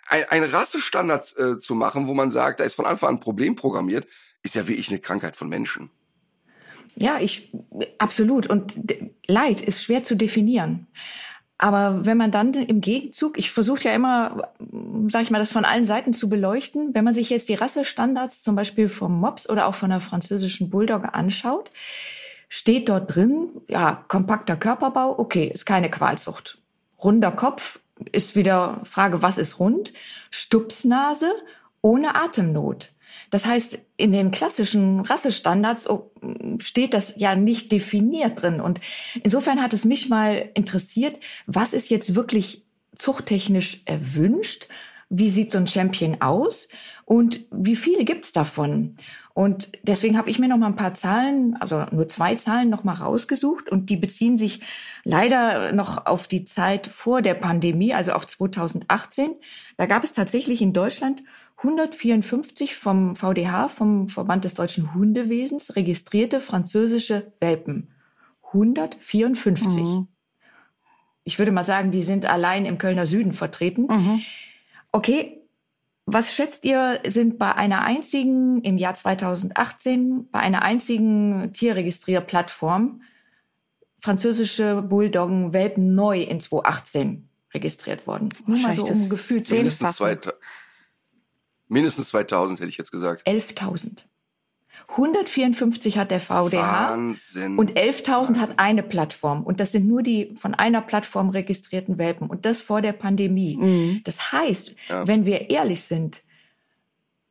ein, ein Rassestandard äh, zu machen, wo man sagt, da ist von Anfang an ein Problem programmiert, ist ja wirklich eine Krankheit von Menschen. Ja, ich absolut. Und Leid ist schwer zu definieren. Aber wenn man dann im Gegenzug, ich versuche ja immer, sage ich mal, das von allen Seiten zu beleuchten, wenn man sich jetzt die Rassestandards zum Beispiel vom Mops oder auch von der französischen Bulldogge anschaut, steht dort drin, ja, kompakter Körperbau, okay, ist keine Qualzucht. Runder Kopf, ist wieder Frage, was ist rund? Stupsnase ohne Atemnot. Das heißt, in den klassischen Rassestandards oh, steht das ja nicht definiert drin. Und insofern hat es mich mal interessiert, was ist jetzt wirklich zuchttechnisch erwünscht? Wie sieht so ein Champion aus? Und wie viele gibt's davon? Und deswegen habe ich mir noch mal ein paar Zahlen, also nur zwei Zahlen noch mal rausgesucht und die beziehen sich leider noch auf die Zeit vor der Pandemie, also auf 2018. Da gab es tatsächlich in Deutschland 154 vom VDH, vom Verband des deutschen Hundewesens, registrierte französische Welpen. 154. Mhm. Ich würde mal sagen, die sind allein im Kölner Süden vertreten. Mhm. Okay, was schätzt ihr, sind bei einer einzigen, im Jahr 2018, bei einer einzigen Tierregistrierplattform französische Bulldoggen Welpen neu in 2018 registriert worden? Nur mal so um Gefühl zehnfach. Mindestens 2000 hätte ich jetzt gesagt. 11.000. 154 hat der VDH Wahnsinn. und 11.000 hat eine Plattform. Und das sind nur die von einer Plattform registrierten Welpen. Und das vor der Pandemie. Mhm. Das heißt, Ja. wenn wir ehrlich sind,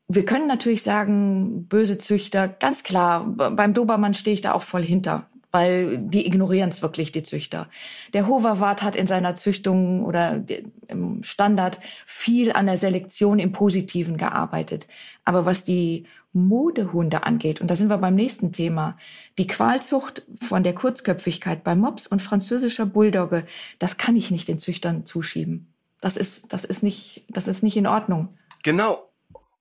wir können natürlich sagen, böse Züchter, ganz klar, beim Dobermann stehe ich da auch voll hinter, weil die ignorieren es wirklich, die Züchter. Der Hoverwart hat in seiner Züchtung oder de- im Standard viel an der Selektion im Positiven gearbeitet. Aber was die Modehunde angeht, und da sind wir beim nächsten Thema, die Qualzucht von der Kurzköpfigkeit bei Mops und französischer Bulldogge, das kann ich nicht den Züchtern zuschieben. Das ist, das ist nicht, das ist nicht in Ordnung. Genau.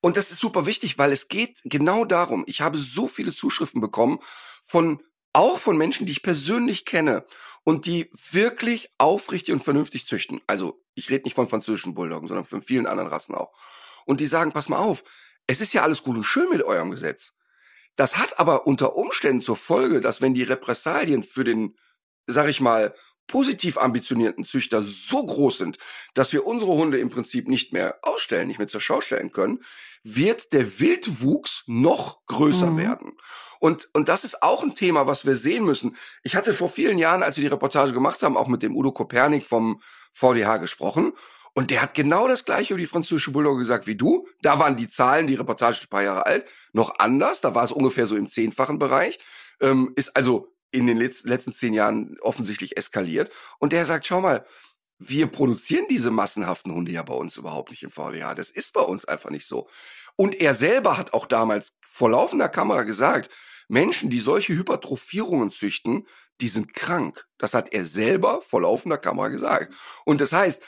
Und das ist super wichtig, weil es geht genau darum. Ich habe so viele Zuschriften bekommen von auch von Menschen, die ich persönlich kenne und die wirklich aufrichtig und vernünftig züchten. Also ich rede nicht von französischen Bulldoggen, sondern von vielen anderen Rassen auch. Und die sagen, pass mal auf, es ist ja alles gut und schön mit eurem Gesetz. Das hat aber unter Umständen zur Folge, dass wenn die Repressalien für den, sag ich mal, positiv ambitionierten Züchter so groß sind, dass wir unsere Hunde im Prinzip nicht mehr ausstellen, nicht mehr zur Schau stellen können, wird der Wildwuchs noch größer Mhm. werden. Und, und das ist auch ein Thema, was wir sehen müssen. Ich hatte vor vielen Jahren, als wir die Reportage gemacht haben, auch mit dem Udo Kopernik vom VDH gesprochen. Und der hat genau das gleiche über die französische Bulldogge gesagt wie du. Da waren die Zahlen, die Reportage ist ein paar Jahre alt, noch anders. Da war es ungefähr so im zehnfachen Bereich. Ähm, ist also in den letzten, zehn Jahren offensichtlich eskaliert. Und der sagt, schau mal, wir produzieren diese massenhaften Hunde ja bei uns überhaupt nicht im VDH. Das ist bei uns einfach nicht so. Und er selber hat auch damals vor laufender Kamera gesagt, Menschen, die solche Hypertrophierungen züchten, die sind krank. Das hat er selber vor laufender Kamera gesagt. Und das heißt,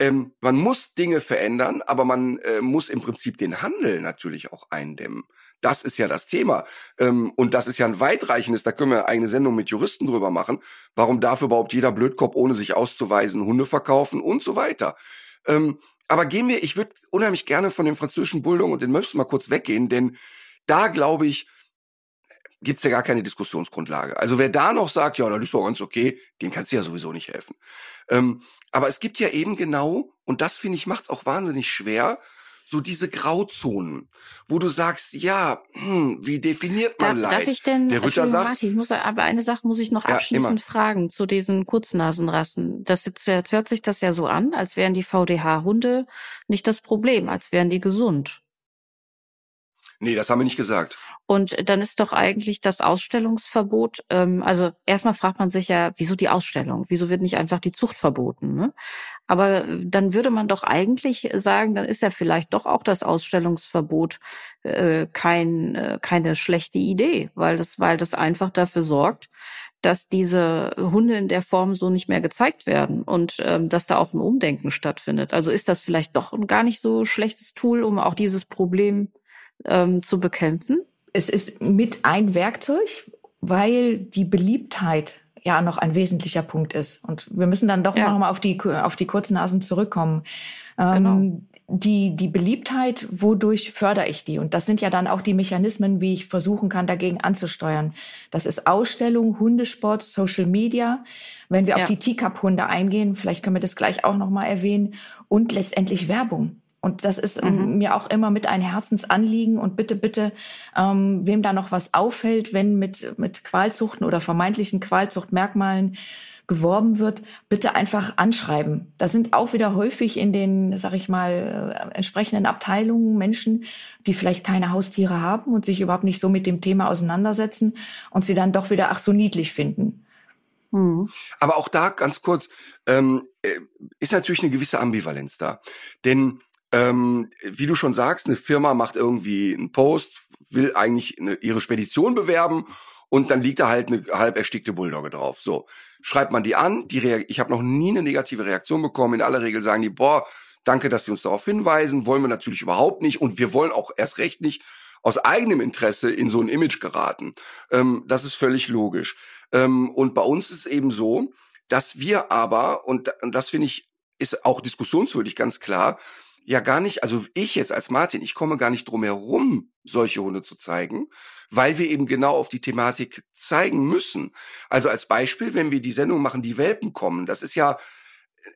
ähm, man muss Dinge verändern, aber man äh, muss im Prinzip den Handel natürlich auch eindämmen. Das ist ja das Thema. Ähm, und das ist ja ein weitreichendes, da können wir eine eigene Sendung mit Juristen drüber machen. Warum darf überhaupt jeder Blödkopf, ohne sich auszuweisen, Hunde verkaufen und so weiter. Ähm, aber gehen wir, ich würde unheimlich gerne von dem französischen Bulldog und den Möps mal kurz weggehen, denn da glaube ich, gibt's ja gar keine Diskussionsgrundlage. Also wer da noch sagt, ja, das ist doch ganz okay, dem kannst du ja sowieso nicht helfen. Ähm, aber es gibt ja eben genau, und das finde ich macht's auch wahnsinnig schwer, so diese Grauzonen, wo du sagst, ja, hm, wie definiert man Darf, Leid? darf ich denn, Der Ritter Entschuldigung, sagt, Martin, ich muss, aber eine Sache muss ich noch Ja, abschließend fragen zu diesen Kurznasenrassen. Das jetzt, jetzt hört sich das ja so an, als wären die VDH-Hunde nicht das Problem, als wären die gesund. Nee, das haben wir nicht gesagt. Und dann ist doch eigentlich das Ausstellungsverbot, ähm, also erstmal fragt man sich ja, wieso die Ausstellung? Wieso wird nicht einfach die Zucht verboten? Ne? Aber äh, dann würde man doch eigentlich sagen, dann ist ja vielleicht doch auch das Ausstellungsverbot äh, kein, äh, keine schlechte Idee, weil das, weil das einfach dafür sorgt, dass diese Hunde in der Form so nicht mehr gezeigt werden und ähm, dass da auch ein Umdenken stattfindet. Also ist das vielleicht doch ein gar nicht so schlechtes Tool, um auch dieses Problem ähm, zu bekämpfen? es ist mit ein Werkzeug, weil die Beliebtheit ja noch ein wesentlicher Punkt ist. Und wir müssen dann doch Ja. noch mal auf die, auf die Kurznasen zurückkommen. Genau. Ähm, die, die Beliebtheit, wodurch fördere ich die? Und das sind ja dann auch die Mechanismen, wie ich versuchen kann, dagegen anzusteuern. Das ist Ausstellung, Hundesport, Social Media. Wenn wir Ja. auf die Teacup-Hunde eingehen, vielleicht können wir das gleich auch noch mal erwähnen. Und letztendlich Werbung. Und das ist ähm, Mhm. mir auch immer mit ein Herzensanliegen. Und bitte, bitte, ähm, wem da noch was auffällt, wenn mit, mit Qualzuchten oder vermeintlichen Qualzuchtmerkmalen geworben wird, bitte einfach anschreiben. Da sind auch wieder häufig in den, sag ich mal, äh, entsprechenden Abteilungen Menschen, die vielleicht keine Haustiere haben und sich überhaupt nicht so mit dem Thema auseinandersetzen und sie dann doch wieder ach so niedlich finden. Mhm. Aber auch da ganz kurz, ähm, äh, ist natürlich eine gewisse Ambivalenz da. Denn ähm, wie du schon sagst, eine Firma macht irgendwie einen Post, will eigentlich eine, ihre Spedition bewerben und dann liegt da halt eine halb erstickte Bulldogge drauf. So, schreibt man die an, die Rea ich habe noch nie eine negative Reaktion bekommen. In aller Regel sagen die, boah, danke, dass Sie uns darauf hinweisen, wollen wir natürlich überhaupt nicht und wir wollen auch erst recht nicht aus eigenem Interesse in so ein Image geraten. Ähm, das ist völlig logisch. Ähm, und bei uns ist es eben so, dass wir aber, und das finde ich, ist auch diskussionswürdig, ganz klar, ja gar nicht, also ich jetzt als Martin, ich komme gar nicht drum herum, solche Hunde zu zeigen, weil wir eben genau auf die Thematik zeigen müssen. Also als Beispiel, wenn wir die Sendung machen, die Welpen kommen, das ist ja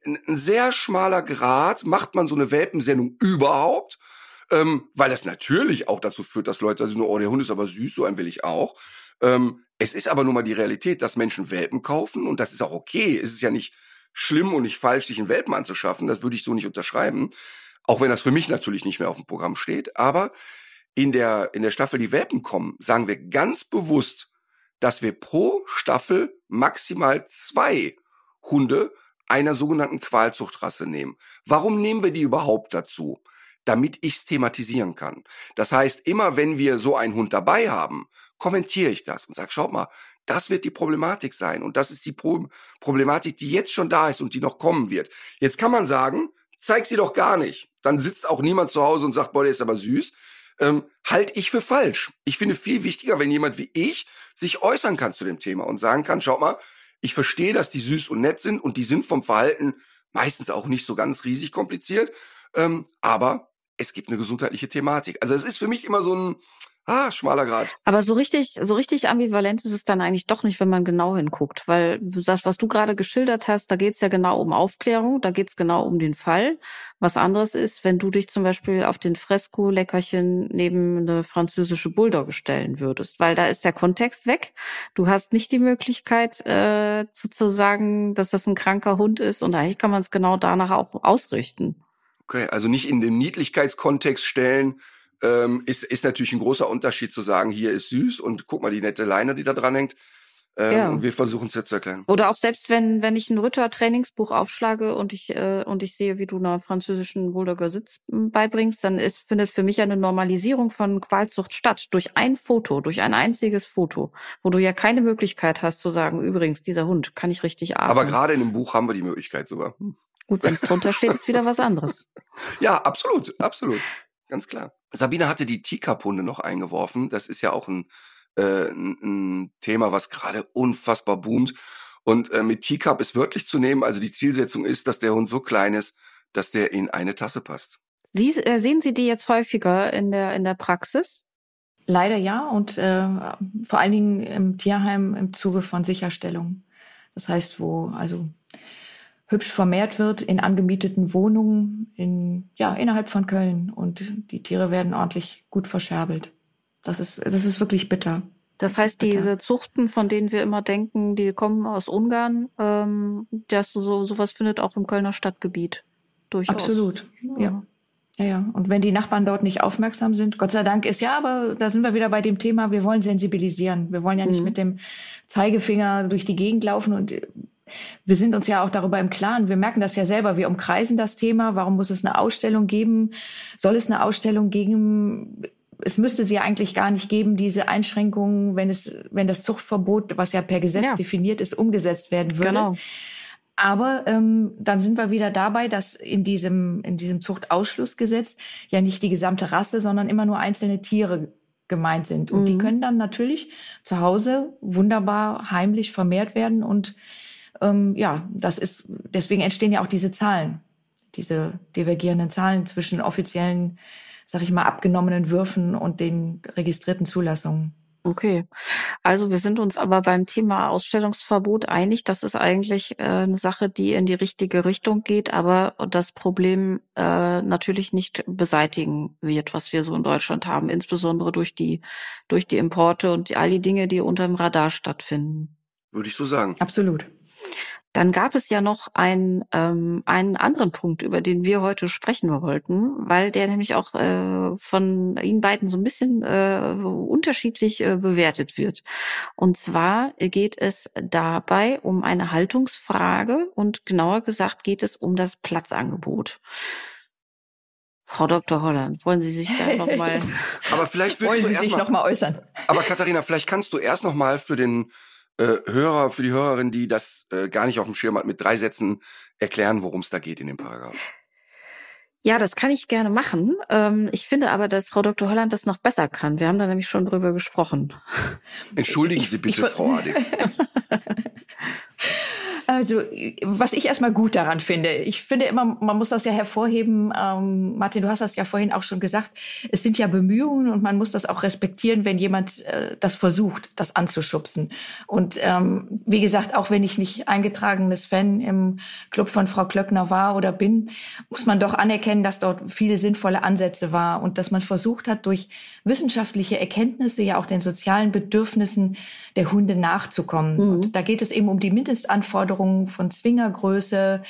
ein, ein sehr schmaler Grad, macht man so eine Welpensendung überhaupt? ähm, weil das natürlich auch dazu führt, dass Leute sagen, oh, der Hund ist aber süß, so einen will ich auch. Ähm, es ist aber nun mal die Realität, dass Menschen Welpen kaufen und das ist auch okay. Es ist ja nicht schlimm und nicht falsch, sich einen Welpen anzuschaffen. Das würde ich so nicht unterschreiben. Auch wenn das für mich natürlich nicht mehr auf dem Programm steht. Aber in der, in der Staffel, die Welpen kommen, sagen wir ganz bewusst, dass wir pro Staffel maximal zwei Hunde einer sogenannten Qualzuchtrasse nehmen. Warum nehmen wir die überhaupt dazu? Damit ich es thematisieren kann. Das heißt, immer wenn wir so einen Hund dabei haben, kommentiere ich das und sage, schaut mal, das wird die Problematik sein. Und das ist die Pro Problematik, die jetzt schon da ist und die noch kommen wird. Jetzt kann man sagen, zeig sie doch gar nicht. Dann sitzt auch niemand zu Hause und sagt, boah, der ist aber süß ähm, halte ich für falsch. Ich finde viel wichtiger, wenn jemand wie ich sich äußern kann zu dem Thema und sagen kann, schaut mal, ich verstehe, dass die süß und nett sind und die sind vom Verhalten meistens auch nicht so ganz riesig kompliziert, ähm, aber es gibt eine gesundheitliche Thematik. Also es ist für mich immer so ein, Ah, schmaler Grad. Aber so richtig, so richtig ambivalent ist es dann eigentlich doch nicht, wenn man genau hinguckt. Weil das, was du gerade geschildert hast, da geht es ja genau um Aufklärung, da geht es genau um den Fall. Was anderes ist, wenn du dich zum Beispiel auf den Fresko-Leckerchen neben eine französische Bulldogge stellen würdest. Weil da ist der Kontext weg. Du hast nicht die Möglichkeit äh, zu, zu sagen, dass das ein kranker Hund ist. Und eigentlich kann man es genau danach auch ausrichten. Okay, also nicht in den Niedlichkeitskontext stellen, ähm, ist, ist natürlich ein großer Unterschied zu sagen, hier ist süß und guck mal die nette Leine, die da dran hängt. Ähm, ja. Und wir versuchen es jetzt zu erklären. Oder auch selbst wenn, wenn ich ein Ritter-Trainingsbuch aufschlage und ich, äh, und ich sehe, wie du einer französischen Bulldogger Sitz hm, beibringst, dann ist, findet für mich eine Normalisierung von Qualzucht statt. Durch ein Foto, durch ein einziges Foto, wo du ja keine Möglichkeit hast zu sagen, übrigens, dieser Hund kann ich richtig atmen. Aber gerade in dem Buch haben wir die Möglichkeit sogar. Gut, wenn es drunter steht, ist wieder was anderes. [LAUGHS] Ja, absolut, absolut. Ganz klar. Sabine hatte die Teacup-Hunde noch eingeworfen. Das ist ja auch ein, äh, ein, ein Thema, was gerade unfassbar boomt. Und äh, mit Teacup ist wörtlich zu nehmen, also die Zielsetzung ist, dass der Hund so klein ist, dass der in eine Tasse passt. Sie, äh, sehen Sie die jetzt häufiger in der, in der Praxis? Leider ja und äh, vor allen Dingen im Tierheim im Zuge von Sicherstellung. Das heißt, wo also hübsch vermehrt wird in angemieteten Wohnungen in, ja, innerhalb von Köln. Und die Tiere werden ordentlich gut verscherbelt. Das ist, das ist wirklich bitter. Das heißt, diese Zuchten, von denen wir immer denken, die kommen aus Ungarn, ähm, dass so sowas findet auch im Kölner Stadtgebiet durchaus. Absolut, ja. Ja, ja. Und wenn die Nachbarn dort nicht aufmerksam sind, Gott sei Dank ist ja, aber da sind wir wieder bei dem Thema, wir wollen sensibilisieren. Wir wollen ja nicht mhm. mit dem Zeigefinger durch die Gegend laufen und wir sind uns ja auch darüber im Klaren. Wir merken das ja selber. Wir umkreisen das Thema. Warum muss es eine Ausstellung geben? Soll es eine Ausstellung geben? Es müsste sie ja eigentlich gar nicht geben, diese Einschränkungen, wenn es, wenn das Zuchtverbot, was ja per Gesetz ja. definiert ist, umgesetzt werden würde. Genau. Aber ähm, dann sind wir wieder dabei, dass in diesem, in diesem Zuchtausschlussgesetz ja nicht die gesamte Rasse, sondern immer nur einzelne Tiere gemeint sind. Und mhm. die können dann natürlich zu Hause wunderbar heimlich vermehrt werden und ähm, ja, das ist, deswegen entstehen ja auch diese Zahlen, diese divergierenden Zahlen zwischen offiziellen, sag ich mal, abgenommenen Würfen und den registrierten Zulassungen. Okay. Also wir sind uns aber beim Thema Ausstellungsverbot einig. Das ist eigentlich äh, eine Sache, die in die richtige Richtung geht, aber das Problem äh, natürlich nicht beseitigen wird, was wir so in Deutschland haben, insbesondere durch die, durch die Importe und all die Dinge, die unter dem Radar stattfinden. Würde ich so sagen. Absolut. Dann gab es ja noch ein, ähm, einen anderen Punkt, über den wir heute sprechen wollten, weil der nämlich auch äh, von Ihnen beiden so ein bisschen äh, unterschiedlich äh, bewertet wird. Und zwar geht es dabei um eine Haltungsfrage und genauer gesagt geht es um das Platzangebot. Frau Dr. Holland, wollen Sie sich da nochmal? [LAUGHS] Aber vielleicht wollen Sie sich nochmal äußern. Aber Katharina, vielleicht kannst du erst nochmal für den äh, Hörer, für die Hörerin, die das äh, gar nicht auf dem Schirm hat, mit drei Sätzen erklären, worum es da geht in dem Paragraph. Ja, das kann ich gerne machen. Ähm, ich finde aber, dass Frau Dr. Holland das noch besser kann. Wir haben da nämlich schon drüber gesprochen. Entschuldigen Sie bitte, ich, ich, Frau Ade. [LAUGHS] Also, was ich erstmal gut daran finde, ich finde immer, man muss das ja hervorheben, ähm, Martin, du hast das ja vorhin auch schon gesagt, es sind ja Bemühungen und man muss das auch respektieren, wenn jemand äh, das versucht, das anzuschubsen. Und ähm, wie gesagt, auch wenn ich nicht eingetragenes Fan im Club von Frau Klöckner war oder bin, muss man doch anerkennen, dass dort viele sinnvolle Ansätze war und dass man versucht hat, durch wissenschaftliche Erkenntnisse ja auch den sozialen Bedürfnissen der Hunde nachzukommen. Mhm. Und da geht es eben um die Mindestanforderungen Anforderungen von Zwingergröße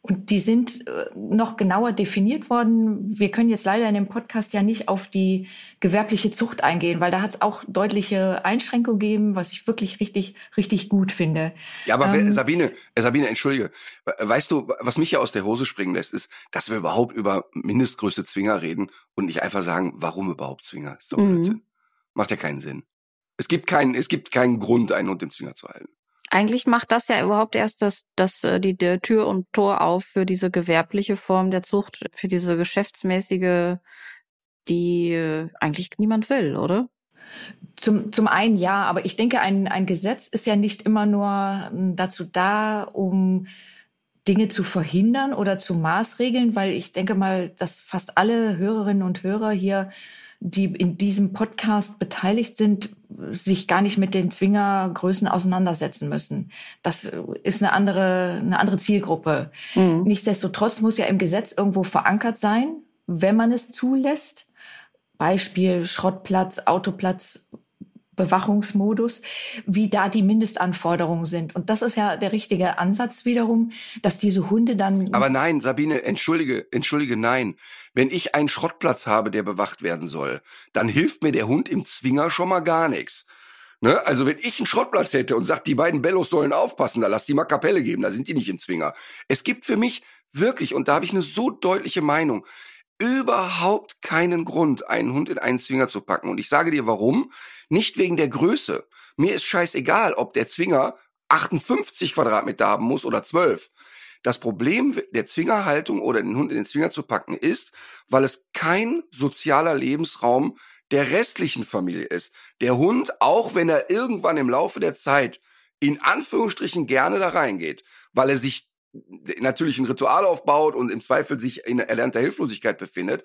und die sind äh, noch genauer definiert worden. Wir können jetzt leider in dem Podcast ja nicht auf die gewerbliche Zucht eingehen, weil da hat es auch deutliche Einschränkungen gegeben, was ich wirklich richtig, richtig gut finde. Ja, aber ähm, Sabine, Sabine, entschuldige, weißt du, was mich ja aus der Hose springen lässt, ist, dass wir überhaupt über Mindestgröße Zwinger reden und nicht einfach sagen, warum überhaupt Zwinger? Ist doch mhm. Blödsinn. Macht ja keinen Sinn. Es gibt keinen, es gibt keinen Grund, einen Hund im Zwinger zu halten. Eigentlich macht das ja überhaupt erst das, das, äh, die, die Tür und Tor auf für diese gewerbliche Form der Zucht, für diese geschäftsmäßige, die äh, eigentlich niemand will, oder? Zum, zum einen ja, aber ich denke, ein, ein Gesetz ist ja nicht immer nur dazu da, um Dinge zu verhindern oder zu maßregeln, weil ich denke mal, dass fast alle Hörerinnen und Hörer hier die in diesem Podcast beteiligt sind, sich gar nicht mit den Zwingergrößen auseinandersetzen müssen. Das ist eine andere, eine andere Zielgruppe. Mhm. Nichtsdestotrotz muss ja im Gesetz irgendwo verankert sein, wenn man es zulässt. Beispiel Schrottplatz, Autoplatz, Bewachungsmodus, wie da die Mindestanforderungen sind. Und das ist ja der richtige Ansatz wiederum, dass diese Hunde dann. Aber nein, Sabine, entschuldige, entschuldige, nein. Wenn ich einen Schrottplatz habe, der bewacht werden soll, dann hilft mir der Hund im Zwinger schon mal gar nichts. Ne? Also wenn ich einen Schrottplatz hätte und sagt, die beiden Bellos sollen aufpassen, da lass die mal Kapelle geben, da sind die nicht im Zwinger. Es gibt für mich wirklich, und da habe ich eine so deutliche Meinung, überhaupt keinen Grund, einen Hund in einen Zwinger zu packen. Und ich sage dir warum. Nicht wegen der Größe. Mir ist scheißegal, ob der Zwinger 58 Quadratmeter haben muss oder 12. Das Problem der Zwingerhaltung oder den Hund in den Zwinger zu packen ist, weil es kein sozialer Lebensraum der restlichen Familie ist. Der Hund, auch wenn er irgendwann im Laufe der Zeit in Anführungsstrichen gerne da reingeht, weil er sich natürlich ein Ritual aufbaut und im Zweifel sich in erlernter Hilflosigkeit befindet,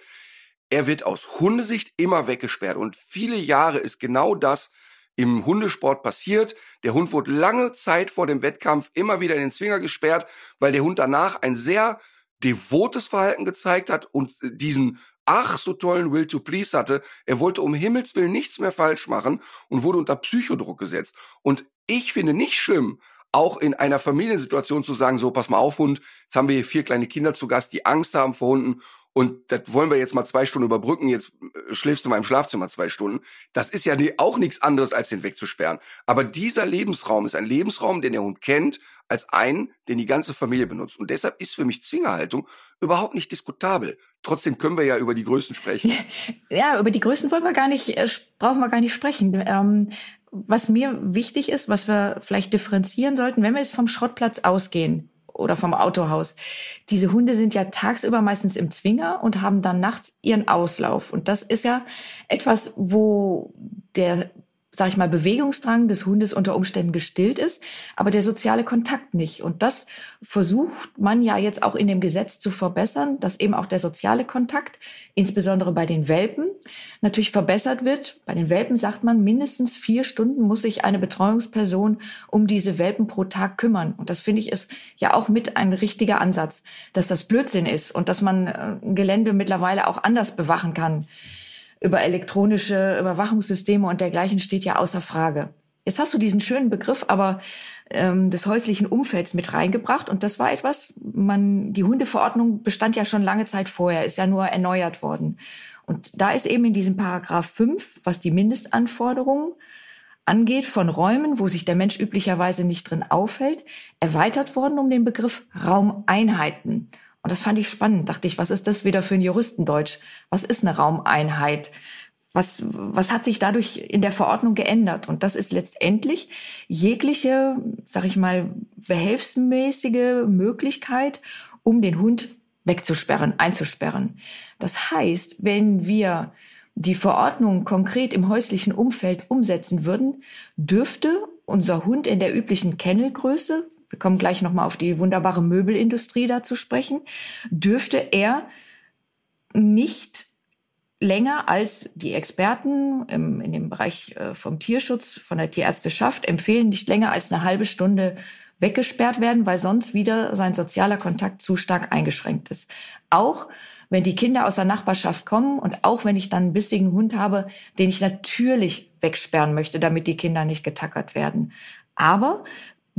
er wird aus Hundesicht immer weggesperrt. Und viele Jahre ist genau das im Hundesport passiert. Der Hund wurde lange Zeit vor dem Wettkampf immer wieder in den Zwinger gesperrt, weil der Hund danach ein sehr devotes Verhalten gezeigt hat und diesen ach so tollen Will to Please hatte. Er wollte um Himmels Willen nichts mehr falsch machen und wurde unter Psychodruck gesetzt. Und ich finde nicht schlimm, auch in einer Familiensituation zu sagen, so, pass mal auf, Hund, jetzt haben wir hier vier kleine Kinder zu Gast, die Angst haben vor Hunden und das wollen wir jetzt mal zwei Stunden überbrücken, jetzt äh, schläfst du mal im Schlafzimmer zwei Stunden. Das ist ja auch nichts anderes, als den wegzusperren. Aber dieser Lebensraum ist ein Lebensraum, den der Hund kennt, als einen, den die ganze Familie benutzt. Und deshalb ist für mich Zwingerhaltung überhaupt nicht diskutabel. Trotzdem können wir ja über die Größen sprechen. [LAUGHS] Ja, über die Größen wollen wir gar nicht, äh, brauchen wir gar nicht sprechen. Ähm, was mir wichtig ist, was wir vielleicht differenzieren sollten, wenn wir jetzt vom Schrottplatz ausgehen oder vom Autohaus. Diese Hunde sind ja tagsüber meistens im Zwinger und haben dann nachts ihren Auslauf. Und das ist ja etwas, wo der sag ich mal, Bewegungsdrang des Hundes unter Umständen gestillt ist, aber der soziale Kontakt nicht. Und das versucht man ja jetzt auch in dem Gesetz zu verbessern, dass eben auch der soziale Kontakt, insbesondere bei den Welpen, natürlich verbessert wird. Bei den Welpen sagt man, mindestens vier Stunden muss sich eine Betreuungsperson um diese Welpen pro Tag kümmern. Und das finde ich ist ja auch mit ein richtiger Ansatz, dass das Blödsinn ist und dass man äh, ein Gelände mittlerweile auch anders bewachen kann über elektronische Überwachungssysteme und dergleichen steht ja außer Frage. Jetzt hast du diesen schönen Begriff aber ähm, des häuslichen Umfelds mit reingebracht und das war etwas, man, die Hundeverordnung bestand ja schon lange Zeit vorher, ist ja nur erneuert worden. Und da ist eben in diesem Paragraph 5, was die Mindestanforderungen angeht, von Räumen, wo sich der Mensch üblicherweise nicht drin aufhält, erweitert worden um den Begriff Raumeinheiten. Und das fand ich spannend. Dachte ich, was ist das wieder für ein Juristendeutsch? Was ist eine Raumeinheit? Was, was hat sich dadurch in der Verordnung geändert? Und das ist letztendlich jegliche, sag ich mal, behelfsmäßige Möglichkeit, um den Hund wegzusperren, einzusperren. Das heißt, wenn wir die Verordnung konkret im häuslichen Umfeld umsetzen würden, dürfte unser Hund in der üblichen Kennelgröße wir kommen gleich nochmal auf die wunderbare Möbelindustrie da zu sprechen, dürfte er nicht länger als die Experten im, in dem Bereich äh, vom Tierschutz, von der Tierärzteschaft empfehlen, nicht länger als eine halbe Stunde weggesperrt werden, weil sonst wieder sein sozialer Kontakt zu stark eingeschränkt ist. Auch wenn die Kinder aus der Nachbarschaft kommen und auch wenn ich dann einen bissigen Hund habe, den ich natürlich wegsperren möchte, damit die Kinder nicht getackert werden. Aber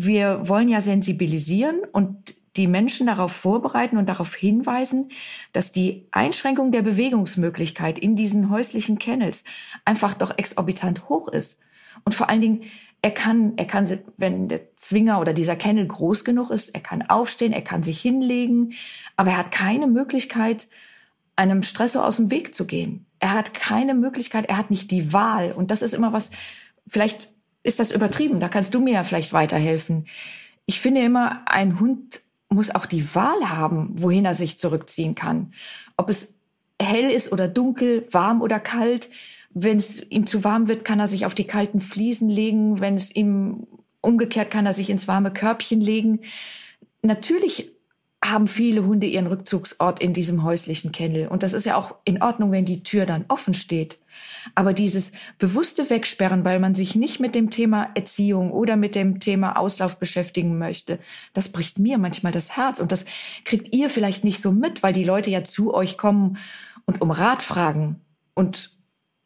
wir wollen ja sensibilisieren und die Menschen darauf vorbereiten und darauf hinweisen, dass die Einschränkung der Bewegungsmöglichkeit in diesen häuslichen Kennels einfach doch exorbitant hoch ist. Und vor allen Dingen, er kann, er kann, wenn der Zwinger oder dieser Kennel groß genug ist, er kann aufstehen, er kann sich hinlegen, aber er hat keine Möglichkeit, einem Stressor aus dem Weg zu gehen. Er hat keine Möglichkeit, er hat nicht die Wahl. Und das ist immer was, vielleicht ist das übertrieben, da kannst du mir ja vielleicht weiterhelfen. Ich finde immer, ein Hund muss auch die Wahl haben, wohin er sich zurückziehen kann. Ob es hell ist oder dunkel, warm oder kalt. Wenn es ihm zu warm wird, kann er sich auf die kalten Fliesen legen. Wenn es ihm umgekehrt, kann er sich ins warme Körbchen legen. Natürlich haben viele Hunde ihren Rückzugsort in diesem häuslichen Kennel. Und das ist ja auch in Ordnung, wenn die Tür dann offen steht. Aber dieses bewusste Wegsperren, weil man sich nicht mit dem Thema Erziehung oder mit dem Thema Auslauf beschäftigen möchte, das bricht mir manchmal das Herz. Und das kriegt ihr vielleicht nicht so mit, weil die Leute ja zu euch kommen und um Rat fragen und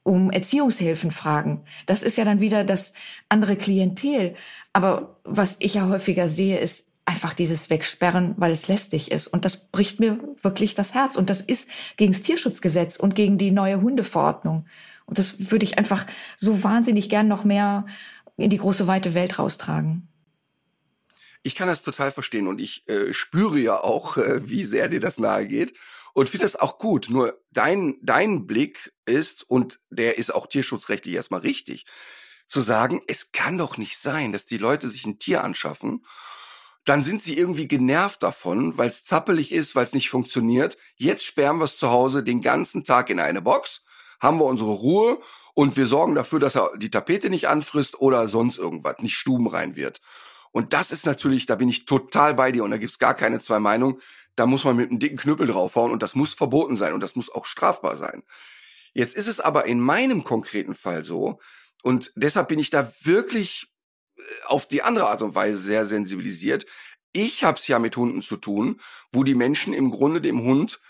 um Erziehungshilfen fragen. Das ist ja dann wieder das andere Klientel. Aber was ich ja häufiger sehe, ist, einfach dieses Wegsperren, weil es lästig ist. Und das bricht mir wirklich das Herz. Und das ist gegen das Tierschutzgesetz und gegen die neue Hundeverordnung. Und das würde ich einfach so wahnsinnig gern noch mehr in die große weite Welt raustragen. Ich kann das total verstehen und ich äh, spüre ja auch, äh, wie sehr dir das nahe geht und finde das auch gut. Nur dein, dein Blick ist, und der ist auch tierschutzrechtlich erstmal richtig, zu sagen, es kann doch nicht sein, dass die Leute sich ein Tier anschaffen dann sind sie irgendwie genervt davon, weil es zappelig ist, weil es nicht funktioniert. Jetzt sperren wir es zu Hause den ganzen Tag in eine Box, haben wir unsere Ruhe und wir sorgen dafür, dass er die Tapete nicht anfrisst oder sonst irgendwas, nicht stubenrein wird. Und das ist natürlich, da bin ich total bei dir und da gibt's gar keine zwei Meinungen. Da muss man mit einem dicken Knüppel draufhauen und das muss verboten sein und das muss auch strafbar sein. Jetzt ist es aber in meinem konkreten Fall so und deshalb bin ich da wirklich auf die andere Art und Weise sehr sensibilisiert. Ich habe es ja mit Hunden zu tun, wo die Menschen im Grunde dem Hund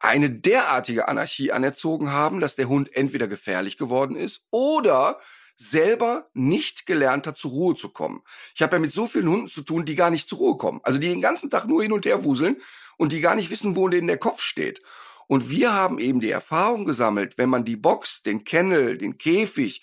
eine derartige Anarchie anerzogen haben, dass der Hund entweder gefährlich geworden ist oder selber nicht gelernt hat, zur Ruhe zu kommen. Ich habe ja mit so vielen Hunden zu tun, die gar nicht zur Ruhe kommen. Also die den ganzen Tag nur hin und her wuseln und die gar nicht wissen, wo denen der Kopf steht. Und wir haben eben die Erfahrung gesammelt, wenn man die Box, den Kennel, den Käfig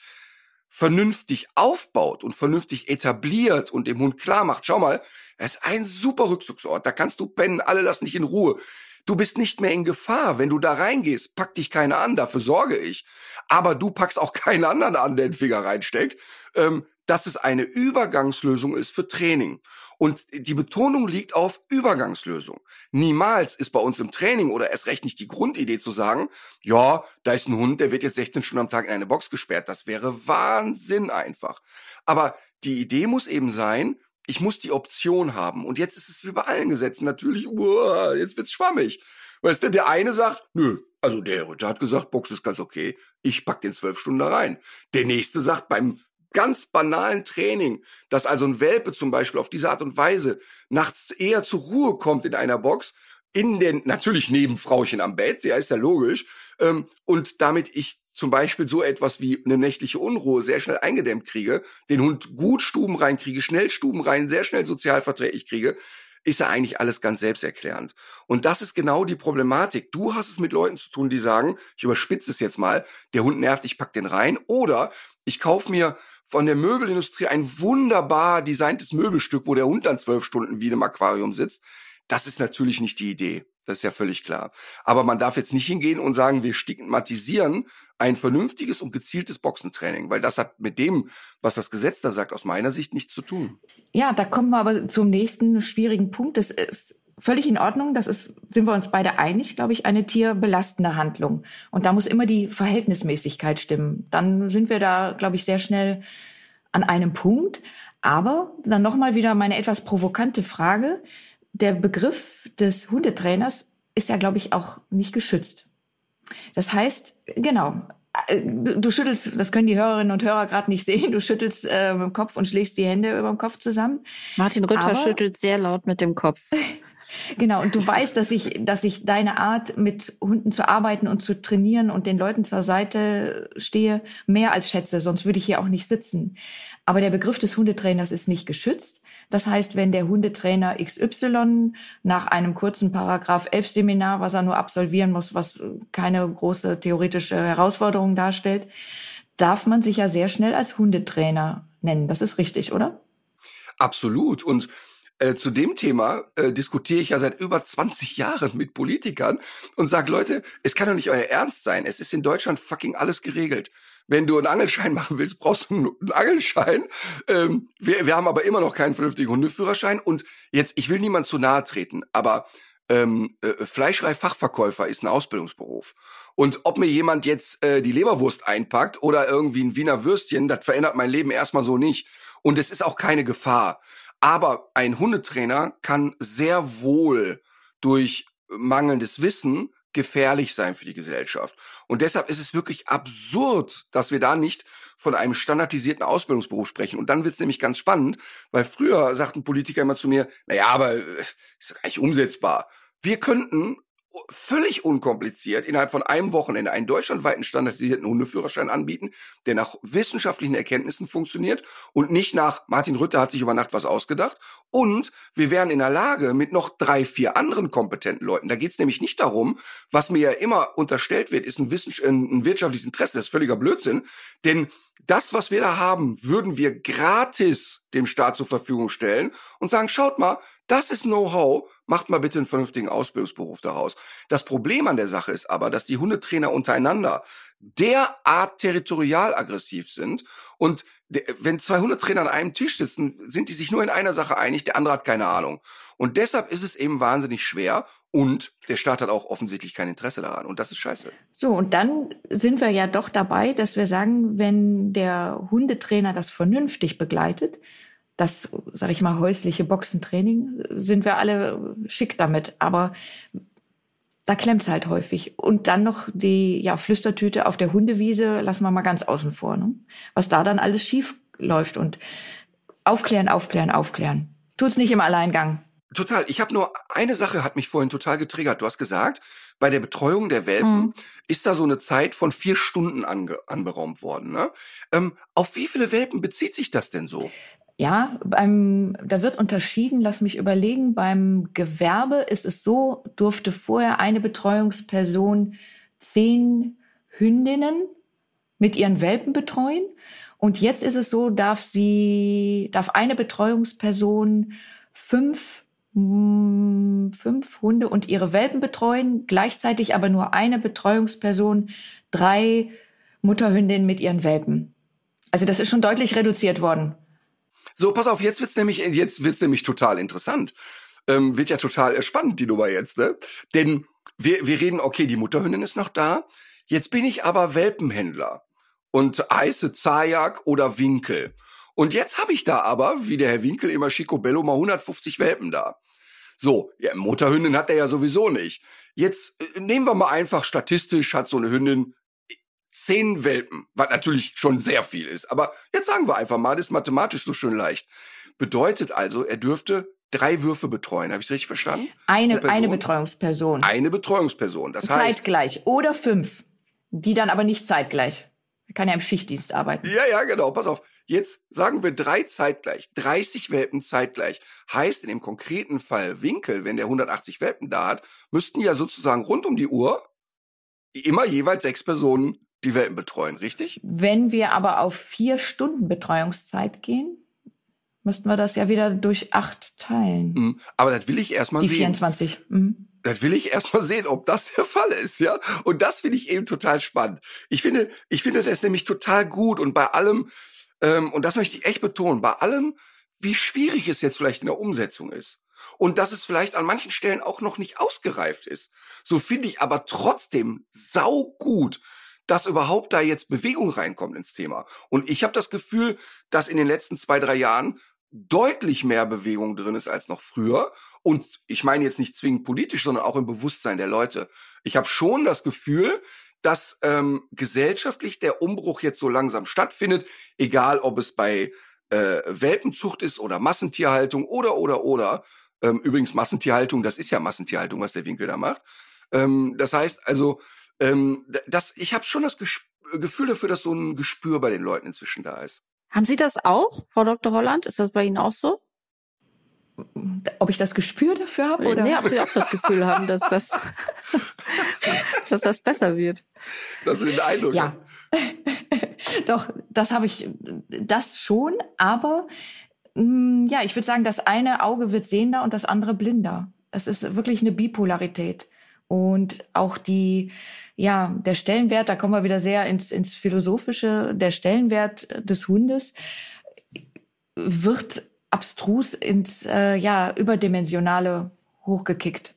vernünftig aufbaut und vernünftig etabliert und dem Hund klar macht, schau mal, es ist ein super Rückzugsort, da kannst du pennen, alle lassen dich in Ruhe. Du bist nicht mehr in Gefahr. Wenn du da reingehst, pack dich keiner an, dafür sorge ich. Aber du packst auch keinen anderen an, der den Finger reinsteckt. Ähm, dass es eine Übergangslösung ist für Training. Und die Betonung liegt auf Übergangslösung. Niemals ist bei uns im Training oder erst recht nicht die Grundidee zu sagen, ja, da ist ein Hund, der wird jetzt 16 Stunden am Tag in eine Box gesperrt. Das wäre Wahnsinn einfach. Aber die Idee muss eben sein, ich muss die Option haben. Und jetzt ist es wie bei allen Gesetzen natürlich, uah, jetzt wird's schwammig. Weißt du, der eine sagt, nö, also der Ritter hat gesagt, Box ist ganz okay, ich pack den zwölf Stunden da rein. Der nächste sagt beim ganz banalen Training, dass also ein Welpe zum Beispiel auf diese Art und Weise nachts eher zur Ruhe kommt in einer Box, in den, natürlich neben Frauchen am Bett, ja, ist ja logisch, ähm, und damit ich zum Beispiel so etwas wie eine nächtliche Unruhe sehr schnell eingedämmt kriege, den Hund gut Stuben reinkriege, schnell Stuben rein, sehr schnell sozialverträglich kriege, ist ja eigentlich alles ganz selbsterklärend. Und das ist genau die Problematik. Du hast es mit Leuten zu tun, die sagen, ich überspitze es jetzt mal, der Hund nervt, ich pack den rein. Oder ich kaufe mir von der Möbelindustrie ein wunderbar designtes Möbelstück, wo der Hund dann zwölf Stunden wie im Aquarium sitzt. Das ist natürlich nicht die Idee. Das ist ja völlig klar. Aber man darf jetzt nicht hingehen und sagen, wir stigmatisieren ein vernünftiges und gezieltes Boxentraining, weil das hat mit dem, was das Gesetz da sagt, aus meiner Sicht nichts zu tun. Ja, da kommen wir aber zum nächsten schwierigen Punkt. Das ist völlig in Ordnung. Das ist, sind wir uns beide einig, glaube ich, eine tierbelastende Handlung. Und da muss immer die Verhältnismäßigkeit stimmen. Dann sind wir da, glaube ich, sehr schnell an einem Punkt. Aber dann nochmal wieder meine etwas provokante Frage. Der Begriff des Hundetrainers ist ja, glaube ich, auch nicht geschützt. Das heißt, genau, äh, du schüttelst, das können die Hörerinnen und Hörer gerade nicht sehen, du schüttelst äh, mit dem Kopf und schlägst die Hände über dem Kopf zusammen. Martin Rütter Aber, schüttelt sehr laut mit dem Kopf. [LAUGHS] Genau, und du weißt, dass ich, dass ich deine Art, mit Hunden zu arbeiten und zu trainieren und den Leuten zur Seite stehe, mehr als schätze, sonst würde ich hier auch nicht sitzen. Aber der Begriff des Hundetrainers ist nicht geschützt. Das heißt, wenn der Hundetrainer XY nach einem kurzen Paragraph 11 Seminar, was er nur absolvieren muss, was keine große theoretische Herausforderung darstellt, darf man sich ja sehr schnell als Hundetrainer nennen. Das ist richtig, oder? Absolut. Und äh, zu dem Thema äh, diskutiere ich ja seit über 20 Jahren mit Politikern und sage, Leute, es kann doch nicht euer Ernst sein. Es ist in Deutschland fucking alles geregelt. Wenn du einen Angelschein [LAUGHS] machen willst, brauchst du einen Angelschein. Ähm, wir, wir haben aber immer noch keinen vernünftigen Hundeführerschein. Und jetzt, ich will niemand zu nahe treten, aber ähm, äh, Fleischrei-Fachverkäufer ist ein Ausbildungsberuf. Und ob mir jemand jetzt äh, die Leberwurst einpackt oder irgendwie ein Wiener Würstchen, das verändert mein Leben erstmal so nicht. Und es ist auch keine Gefahr. Aber ein Hundetrainer kann sehr wohl durch mangelndes Wissen gefährlich sein für die Gesellschaft. Und deshalb ist es wirklich absurd, dass wir da nicht von einem standardisierten Ausbildungsberuf sprechen. Und dann wird es nämlich ganz spannend, weil früher sagten Politiker immer zu mir, naja, aber äh, ist eigentlich umsetzbar. Wir könnten völlig unkompliziert innerhalb von einem Wochenende einen deutschlandweiten standardisierten Hundeführerschein anbieten, der nach wissenschaftlichen Erkenntnissen funktioniert und nicht nach Martin Rütter hat sich über Nacht was ausgedacht. Und wir wären in der Lage mit noch drei, vier anderen kompetenten Leuten. Da geht es nämlich nicht darum, was mir ja immer unterstellt wird, ist ein, ein wirtschaftliches Interesse. Das ist völliger Blödsinn. Denn das, was wir da haben, würden wir gratis dem Staat zur Verfügung stellen und sagen, schaut mal, das ist Know-how, macht mal bitte einen vernünftigen Ausbildungsberuf daraus. Das Problem an der Sache ist aber, dass die Hundetrainer untereinander derart territorial aggressiv sind und wenn zwei Hundetrainer an einem Tisch sitzen, sind die sich nur in einer Sache einig, der andere hat keine Ahnung. Und deshalb ist es eben wahnsinnig schwer und der Staat hat auch offensichtlich kein Interesse daran und das ist scheiße. So, und dann sind wir ja doch dabei, dass wir sagen, wenn der Hundetrainer das vernünftig begleitet, das, sage ich mal, häusliche Boxentraining, sind wir alle schick damit. Aber da klemmt's halt häufig. Und dann noch die ja, Flüstertüte auf der Hundewiese lassen wir mal ganz außen vor. Ne? Was da dann alles schief läuft. Und aufklären, aufklären, aufklären. Tut's nicht im Alleingang. Total. Ich habe nur eine Sache hat mich vorhin total getriggert. Du hast gesagt, bei der Betreuung der Welpen mhm. ist da so eine Zeit von vier Stunden anberaumt worden. Ne? Ähm, auf wie viele Welpen bezieht sich das denn so? Ja, beim, da wird unterschieden, lass mich überlegen, beim Gewerbe ist es so, durfte vorher eine Betreuungsperson zehn Hündinnen mit ihren Welpen betreuen. Und jetzt ist es so, darf sie, darf eine Betreuungsperson fünf, mm, fünf Hunde und ihre Welpen betreuen, gleichzeitig aber nur eine Betreuungsperson drei Mutterhündinnen mit ihren Welpen. Also das ist schon deutlich reduziert worden. So, pass auf, jetzt wird's nämlich, jetzt wird's nämlich total interessant. Ähm, wird ja total spannend, die Nummer jetzt, ne? Denn wir, wir reden, okay, die Mutterhündin ist noch da. Jetzt bin ich aber Welpenhändler und heiße Zajak oder Winkel. Und jetzt habe ich da aber, wie der Herr Winkel immer Schicobello, mal 150 Welpen da. So, ja, Mutterhündin hat er ja sowieso nicht. Jetzt äh, nehmen wir mal einfach statistisch, hat so eine Hündin zehn Welpen, was natürlich schon sehr viel ist. Aber jetzt sagen wir einfach mal, das ist mathematisch so schön leicht. Bedeutet also, er dürfte drei Würfe betreuen. Habe ich richtig verstanden? Eine, eine Betreuungsperson. Eine Betreuungsperson. Das heißt. Zeitgleich. Oder fünf. Die dann aber nicht zeitgleich. Er kann ja im Schichtdienst arbeiten. Ja, ja, genau. Pass auf. Jetzt sagen wir drei zeitgleich. 30 Welpen zeitgleich. Heißt in dem konkreten Fall Winkel, wenn der 180 Welpen da hat, müssten ja sozusagen rund um die Uhr immer jeweils sechs Personen die Welpen betreuen, richtig? Wenn wir aber auf vier Stunden Betreuungszeit gehen, müssten wir das ja wieder durch acht teilen. Mhm. Aber das will ich erstmal sehen. Die 24. Mhm. Das will ich erstmal sehen, ob das der Fall ist, ja. Und das finde ich eben total spannend. Ich finde, ich finde das nämlich total gut und bei allem, ähm, und das möchte ich echt betonen, bei allem, wie schwierig es jetzt vielleicht in der Umsetzung ist. Und dass es vielleicht an manchen Stellen auch noch nicht ausgereift ist. So finde ich aber trotzdem sau gut, dass überhaupt da jetzt Bewegung reinkommt ins Thema. Und ich habe das Gefühl, dass in den letzten zwei, drei Jahren deutlich mehr Bewegung drin ist als noch früher. Und ich meine jetzt nicht zwingend politisch, sondern auch im Bewusstsein der Leute. Ich habe schon das Gefühl, dass ähm, gesellschaftlich der Umbruch jetzt so langsam stattfindet, egal ob es bei äh, Welpenzucht ist oder Massentierhaltung oder oder oder. Ähm, übrigens Massentierhaltung, das ist ja Massentierhaltung, was der Winkel da macht. Ähm, das heißt also, ähm, das, ich habe schon das Gesp Gefühl dafür, dass so ein Gespür bei den Leuten inzwischen da ist. Haben Sie das auch, Frau Dr. Holland? Ist das bei Ihnen auch so? Ob ich das Gespür dafür habe? Oder? Nee, ob Sie auch das Gefühl haben, dass das, [LAUGHS] dass das besser wird. Das ist ein Eindruck. Ja. [LAUGHS] Doch, das habe ich, das schon, aber mh, mm, ja, ich würde sagen, das eine Auge wird sehender und das andere blinder. Es ist wirklich eine Bipolarität. Und auch die, ja, der Stellenwert, da kommen wir wieder sehr ins, ins Philosophische, der Stellenwert des Hundes wird abstrus ins, äh, ja, überdimensionale hochgekickt.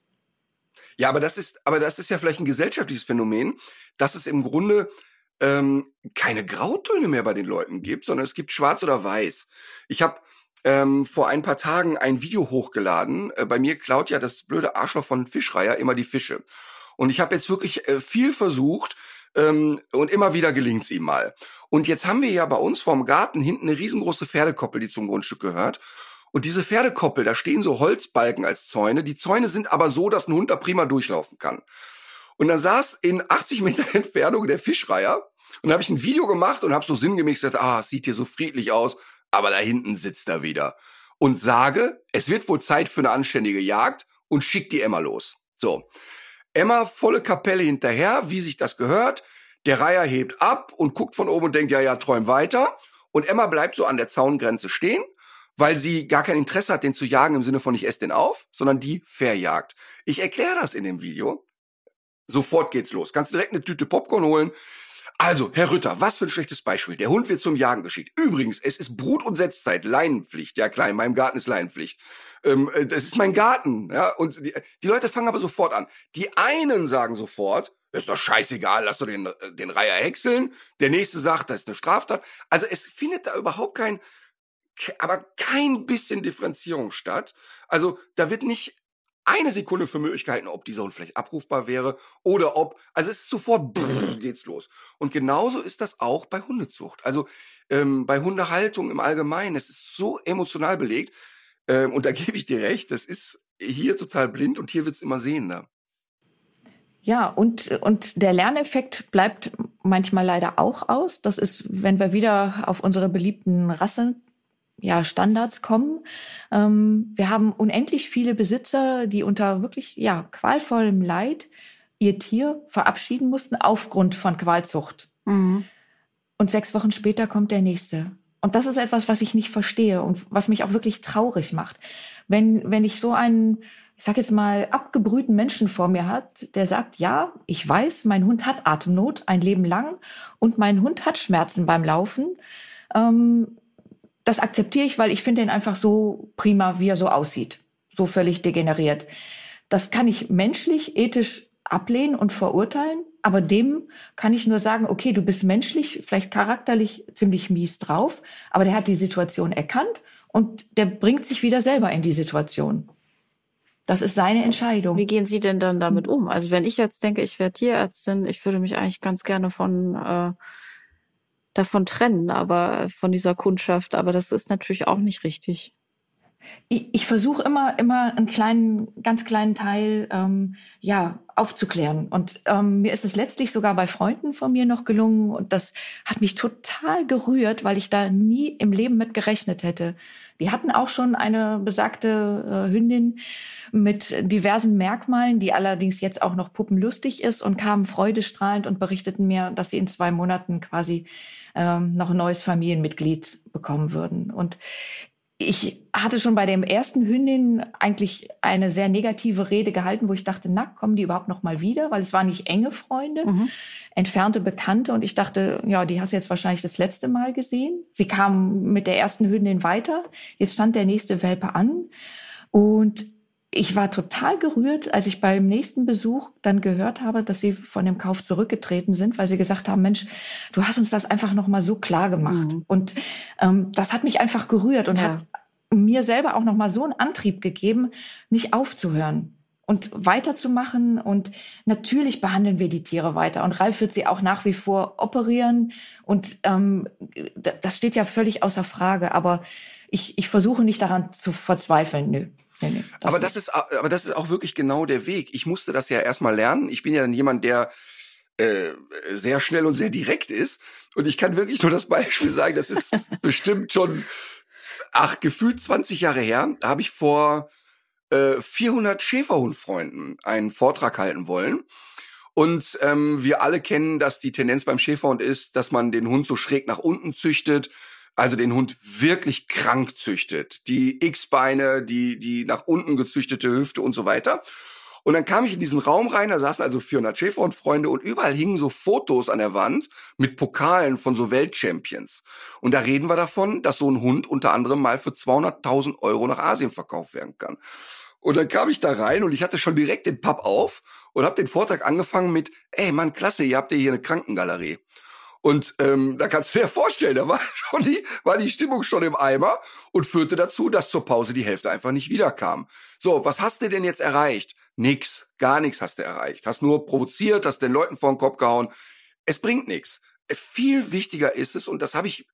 Ja, aber das ist, aber das ist ja vielleicht ein gesellschaftliches Phänomen, dass es im Grunde ähm, keine Grautöne mehr bei den Leuten gibt, sondern es gibt Schwarz oder Weiß. Ich habe ähm, vor ein paar Tagen ein Video hochgeladen. Äh, bei mir klaut ja das blöde Arschloch von Fischreier immer die Fische. Und ich habe jetzt wirklich äh, viel versucht ähm, und immer wieder gelingt's ihm mal. Und jetzt haben wir ja bei uns vorm Garten hinten eine riesengroße Pferdekoppel, die zum Grundstück gehört. Und diese Pferdekoppel, da stehen so Holzbalken als Zäune. Die Zäune sind aber so, dass ein Hund da prima durchlaufen kann. Und dann saß in 80 Meter [LAUGHS] Entfernung der Fischreier und habe ich ein Video gemacht und habe so sinngemäß gesagt, ah, es sieht hier so friedlich aus, aber da hinten sitzt er wieder. Und sage, es wird wohl Zeit für eine anständige Jagd und schick die Emma los. So. Emma volle Kapelle hinterher, wie sich das gehört. Der Reiher hebt ab und guckt von oben und denkt, ja, ja, träum weiter. Und Emma bleibt so an der Zaungrenze stehen, weil sie gar kein Interesse hat, den zu jagen im Sinne von ich esse den auf, sondern die verjagt. Ich erkläre das in dem Video. Sofort geht's los. Kannst direkt eine Tüte Popcorn holen. Also, Herr Rütter, was für ein schlechtes Beispiel. Der Hund wird zum Jagen geschickt. Übrigens, es ist Brut- und Setzzeit, Leinenpflicht. Ja klar, in meinem Garten ist Leinenpflicht. Ähm, äh, das ist mein Garten. Ja, und die, die Leute fangen aber sofort an. Die einen sagen sofort, ist doch scheißegal, lass doch den, äh, den Reiher häckseln. Der nächste sagt, das ist eine Straftat. Also es findet da überhaupt kein, aber kein bisschen Differenzierung statt. Also da wird nicht eine Sekunde für möglich gehalten, ob dieser Hund vielleicht abrufbar wäre oder ob, also es ist sofort brrr, geht's los. Und genauso ist das auch bei Hundezucht. Also ähm, bei Hundehaltung im Allgemeinen, es ist so emotional belegt ähm, und da [LAUGHS] gebe ich dir recht, das ist hier total blind und hier wird's immer sehender. Ja, und, und der Lerneffekt bleibt manchmal leider auch aus. Das ist, wenn wir wieder auf unsere beliebten Rassen ja, Standards kommen. Ähm, wir haben unendlich viele Besitzer, die unter wirklich ja, qualvollem Leid ihr Tier verabschieden mussten aufgrund von Qualzucht. Mhm. Und sechs Wochen später kommt der nächste. Und das ist etwas, was ich nicht verstehe und was mich auch wirklich traurig macht. Wenn, wenn ich so einen, ich sag jetzt mal, abgebrühten Menschen vor mir hat, der sagt, ja, ich weiß, mein Hund hat Atemnot ein Leben lang und mein Hund hat Schmerzen beim Laufen. Ähm, das akzeptiere ich, weil ich finde ihn einfach so prima, wie er so aussieht. So völlig degeneriert. Das kann ich menschlich, ethisch ablehnen und verurteilen, aber dem kann ich nur sagen, okay, du bist menschlich, vielleicht charakterlich ziemlich mies drauf, aber der hat die Situation erkannt und der bringt sich wieder selber in die Situation. Das ist seine Entscheidung. Wie gehen Sie denn dann damit um? Also wenn ich jetzt denke, ich wäre Tierärztin, ich würde mich eigentlich ganz gerne von äh, davon trennen, aber äh, von dieser Kundschaft. Aber das ist natürlich auch nicht richtig. Ich, ich versuche immer, immer einen kleinen, ganz kleinen Teil, ähm, ja, aufzuklären. Und ähm, mir ist es letztlich sogar bei Freunden von mir noch gelungen. Und das hat mich total gerührt, weil ich da nie im Leben mit gerechnet hätte. Die hatten auch schon eine besagte äh, Hündin mit diversen Merkmalen, die allerdings jetzt auch noch puppenlustig ist und kamen freudestrahlend und berichteten mir, dass sie in zwei Monaten quasi ähm, noch ein neues Familienmitglied bekommen würden. Und ich hatte schon bei dem ersten Hündin eigentlich eine sehr negative Rede gehalten, wo ich dachte, na, kommen die überhaupt noch mal wieder? Weil es waren nicht enge Freunde, mhm. entfernte Bekannte. Und ich dachte, ja, die hast du jetzt wahrscheinlich das letzte Mal gesehen. Sie kam mit der ersten Hündin weiter. Jetzt stand der nächste Welpe an. Und ich war total gerührt, als ich beim nächsten Besuch dann gehört habe, dass sie von dem Kauf zurückgetreten sind, weil sie gesagt haben, Mensch, du hast uns das einfach noch mal so klar gemacht. Mhm. Und ähm, das hat mich einfach gerührt und ja. hat mir selber auch noch mal so einen Antrieb gegeben, nicht aufzuhören und weiterzumachen. Und natürlich behandeln wir die Tiere weiter. Und Ralf wird sie auch nach wie vor operieren. Und ähm, das steht ja völlig außer Frage. Aber ich, ich versuche nicht daran zu verzweifeln. Nö. Nee, nee, das aber das ist, aber das ist auch wirklich genau der Weg. Ich musste das ja erstmal lernen. Ich bin ja dann jemand, der äh, sehr schnell und sehr direkt ist. Und ich kann wirklich nur das Beispiel sagen, das ist [LAUGHS] bestimmt schon, ach, gefühlt 20 Jahre her. Da habe ich vor äh, 400 Schäferhundfreunden einen Vortrag halten wollen. Und ähm, wir alle kennen, dass die Tendenz beim Schäferhund ist, dass man den Hund so schräg nach unten züchtet, also den Hund wirklich krank züchtet. Die X-Beine, die, die nach unten gezüchtete Hüfte und so weiter. Und dann kam ich in diesen Raum rein, da saßen also 400 Schäferhundfreunde und überall hingen so Fotos an der Wand mit Pokalen von so Weltchampions. Und da reden wir davon, dass so ein Hund unter anderem mal für 200.000 Euro nach Asien verkauft werden kann. Und dann kam ich da rein und ich hatte schon direkt den Papp auf und habe den Vortrag angefangen mit, ey Mann, klasse, ihr habt ja hier eine Krankengalerie. Und ähm, da kannst du dir [LAUGHS] vorstellen, da war schon die, war die Stimmung schon im Eimer und führte dazu, dass zur Pause die Hälfte einfach nicht wiederkam. So, was hast du denn jetzt erreicht? Nix, gar nichts hast du erreicht. Hast nur provoziert, hast den Leuten vor den Kopf gehauen. Es bringt nichts. Viel wichtiger ist es, und das habe ich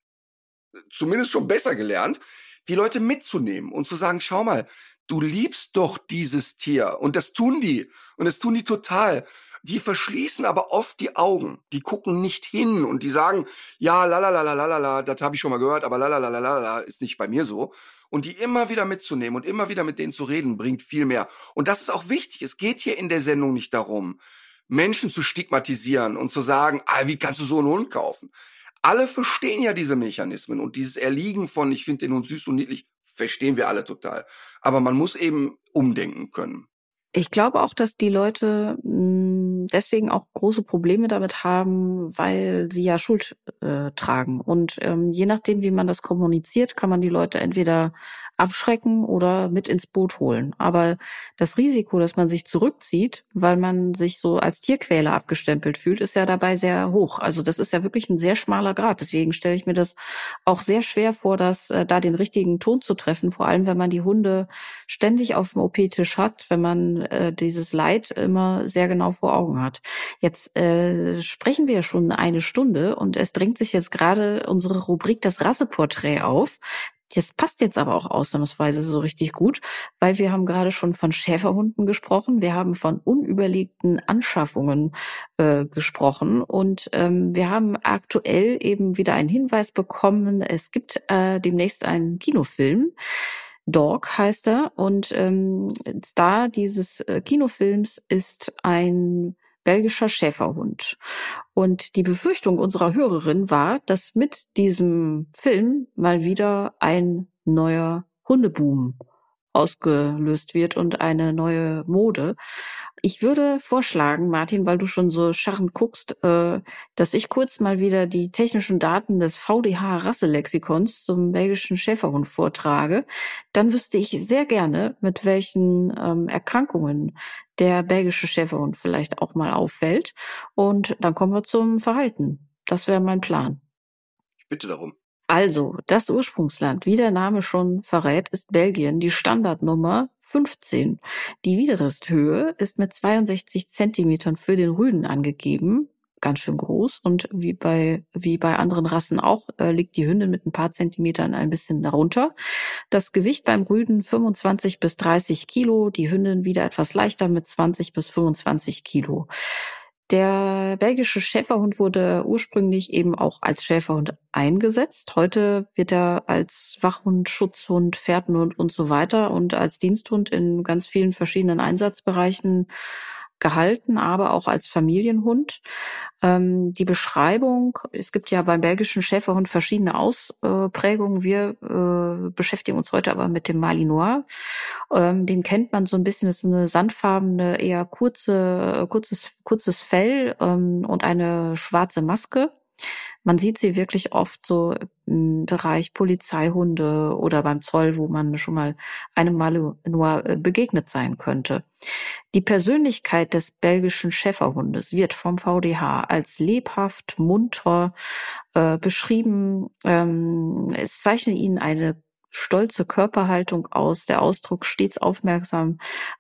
zumindest schon besser gelernt, die Leute mitzunehmen und zu sagen, schau mal, du liebst doch dieses Tier. Und das tun die. Und das tun die total. Die verschließen aber oft die Augen. Die gucken nicht hin und die sagen, ja, la la la la la la, das habe ich schon mal gehört, aber la la la la la ist nicht bei mir so. Und die immer wieder mitzunehmen und immer wieder mit denen zu reden, bringt viel mehr. Und das ist auch wichtig. Es geht hier in der Sendung nicht darum, Menschen zu stigmatisieren und zu sagen, ah, wie kannst du so einen Hund kaufen? Alle verstehen ja diese Mechanismen und dieses Erliegen von, ich finde den Hund süß und niedlich, verstehen wir alle total. Aber man muss eben umdenken können. Ich glaube auch, dass die Leute hm, deswegen auch große Probleme damit haben, weil sie ja Schuld äh, tragen. Und ähm, je nachdem, wie man das kommuniziert, kann man die Leute entweder abschrecken oder mit ins Boot holen. Aber das Risiko, dass man sich zurückzieht, weil man sich so als Tierquäler abgestempelt fühlt, ist ja dabei sehr hoch. Also das ist ja wirklich ein sehr schmaler Grad. Deswegen stelle ich mir das auch sehr schwer vor, dass äh, da den richtigen Ton zu treffen. Vor allem, wenn man die Hunde ständig auf dem OP-Tisch hat, wenn man äh, dieses Leid immer sehr genau vor Augen hat. Jetzt äh, sprechen wir schon eine Stunde und es drängt sich jetzt gerade unsere Rubrik das Rasseporträt auf. Das passt jetzt aber auch ausnahmsweise so richtig gut, weil wir haben gerade schon von Schäferhunden gesprochen, wir haben von unüberlegten Anschaffungen äh, gesprochen und ähm, wir haben aktuell eben wieder einen Hinweis bekommen, es gibt äh, demnächst einen Kinofilm. Dog heißt er und ähm, Star dieses äh, Kinofilms ist ein belgischer Schäferhund. Und die Befürchtung unserer Hörerin war, dass mit diesem Film mal wieder ein neuer Hundeboom ausgelöst wird und eine neue Mode. Ich würde vorschlagen, Martin, weil du schon so scharrend guckst, äh, dass ich kurz mal wieder die technischen Daten des VDH-Rasselexikons zum belgischen Schäferhund vortrage. Dann wüsste ich sehr gerne, mit welchen ähm, Erkrankungen der belgische Schäferhund vielleicht auch mal auffällt. Und dann kommen wir zum Verhalten. Das wäre mein Plan. Ich bitte darum. Also, das Ursprungsland, wie der Name schon verrät, ist Belgien, die Standardnummer 15. Die Widerristhöhe ist mit 62 Zentimetern für den Rüden angegeben, ganz schön groß. Und wie bei, wie bei anderen Rassen auch, äh, liegt die Hündin mit ein paar Zentimetern ein bisschen darunter. Das Gewicht beim Rüden 25 bis 30 Kilo, die Hündin wieder etwas leichter mit 20 bis 25 Kilo. Der belgische Schäferhund wurde ursprünglich eben auch als Schäferhund eingesetzt. Heute wird er als Wachhund, Schutzhund, Fährtenhund und so weiter und als Diensthund in ganz vielen verschiedenen Einsatzbereichen gehalten, aber auch als Familienhund. Ähm, die Beschreibung, es gibt ja beim belgischen Schäferhund verschiedene Ausprägungen. Wir äh, beschäftigen uns heute aber mit dem Malinois. Ähm, den kennt man so ein bisschen, das ist eine sandfarbene, eher kurze, kurzes, kurzes Fell ähm, und eine schwarze Maske Man sieht sie wirklich oft so im Bereich Polizeihunde oder beim Zoll, wo man schon mal einem Malinois äh, begegnet sein könnte. Die Persönlichkeit des belgischen Schäferhundes wird vom VDH als lebhaft, munter äh, beschrieben. Ähm, es zeichnet ihn eine stolze Körperhaltung aus, der Ausdruck stets aufmerksam.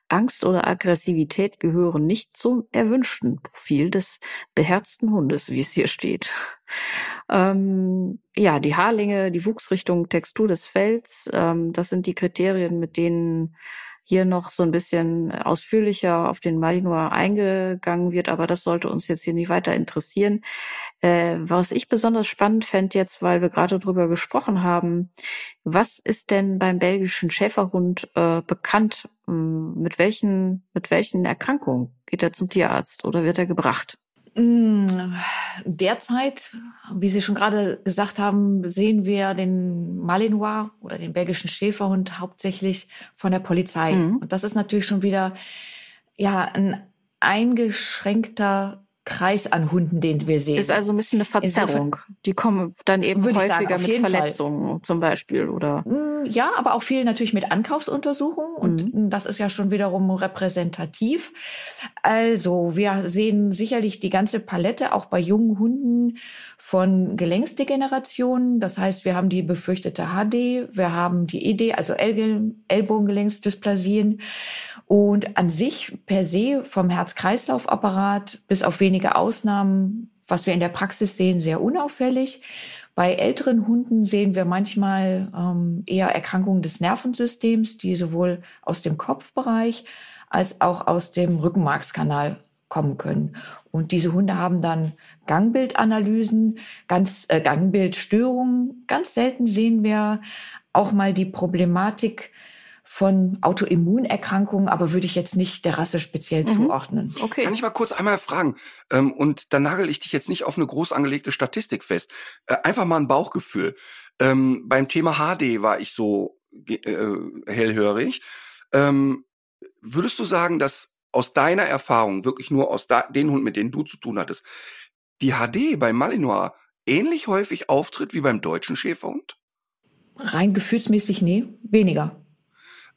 Angst oder Aggressivität gehören nicht zum erwünschten Profil des beherzten Hundes, wie es hier steht. Ähm, ja, die Haarlänge, die Wuchsrichtung, Textur des Fells, ähm, das sind die Kriterien, mit denen hier noch so ein bisschen ausführlicher auf den Malinois eingegangen wird, aber das sollte uns jetzt hier nicht weiter interessieren. Äh, was ich besonders spannend fände jetzt, weil wir gerade drüber gesprochen haben, was ist denn beim belgischen Schäferhund äh, bekannt? Ähm, mit welchen, mit welchen Erkrankungen geht er zum Tierarzt oder wird er gebracht? Mm, derzeit, wie Sie schon gerade gesagt haben, sehen wir den Malinois oder den belgischen Schäferhund hauptsächlich von der Polizei. Mhm. Und das ist natürlich schon wieder ja ein eingeschränkter Kreis an Hunden, den wir sehen. Ist also ein bisschen eine Verzerrung. Die kommen dann eben häufiger sagen, mit Verletzungen Fall. zum Beispiel, oder? Ja, aber auch viel natürlich mit Ankaufsuntersuchungen und mhm. das ist ja schon wiederum repräsentativ. Also wir sehen sicherlich die ganze Palette auch bei jungen Hunden von Gelenksdegenerationen. Das heißt, wir haben die befürchtete HD, wir haben die ED, also Ellbogengelenksdysplasien und an sich per se vom Herz-Kreislauf-Apparat bis auf wenige Ausnahmen, was wir in der Praxis sehen, sehr unauffällig. Bei älteren Hunden sehen wir manchmal ähm, eher Erkrankungen des Nervensystems, die sowohl aus dem Kopfbereich als auch aus dem Rückenmarkskanal kommen können. Und diese Hunde haben dann Gangbildanalysen, ganz äh, Gangbildstörungen. Ganz selten sehen wir auch mal die Problematik von Autoimmunerkrankungen, aber würde ich jetzt nicht der Rasse speziell mhm. zuordnen. Okay. Kann ich mal kurz einmal fragen? Ähm, und da nagel ich dich jetzt nicht auf eine groß angelegte Statistik fest. Äh, einfach mal ein Bauchgefühl. Ähm, beim Thema HD war ich so äh, hellhörig. Ähm, würdest du sagen, dass aus deiner Erfahrung, wirklich nur aus den Hunden, mit denen du zu tun hattest, die HD beim Malinois ähnlich häufig auftritt wie beim deutschen Schäferhund? Rein gefühlsmäßig, nee, weniger.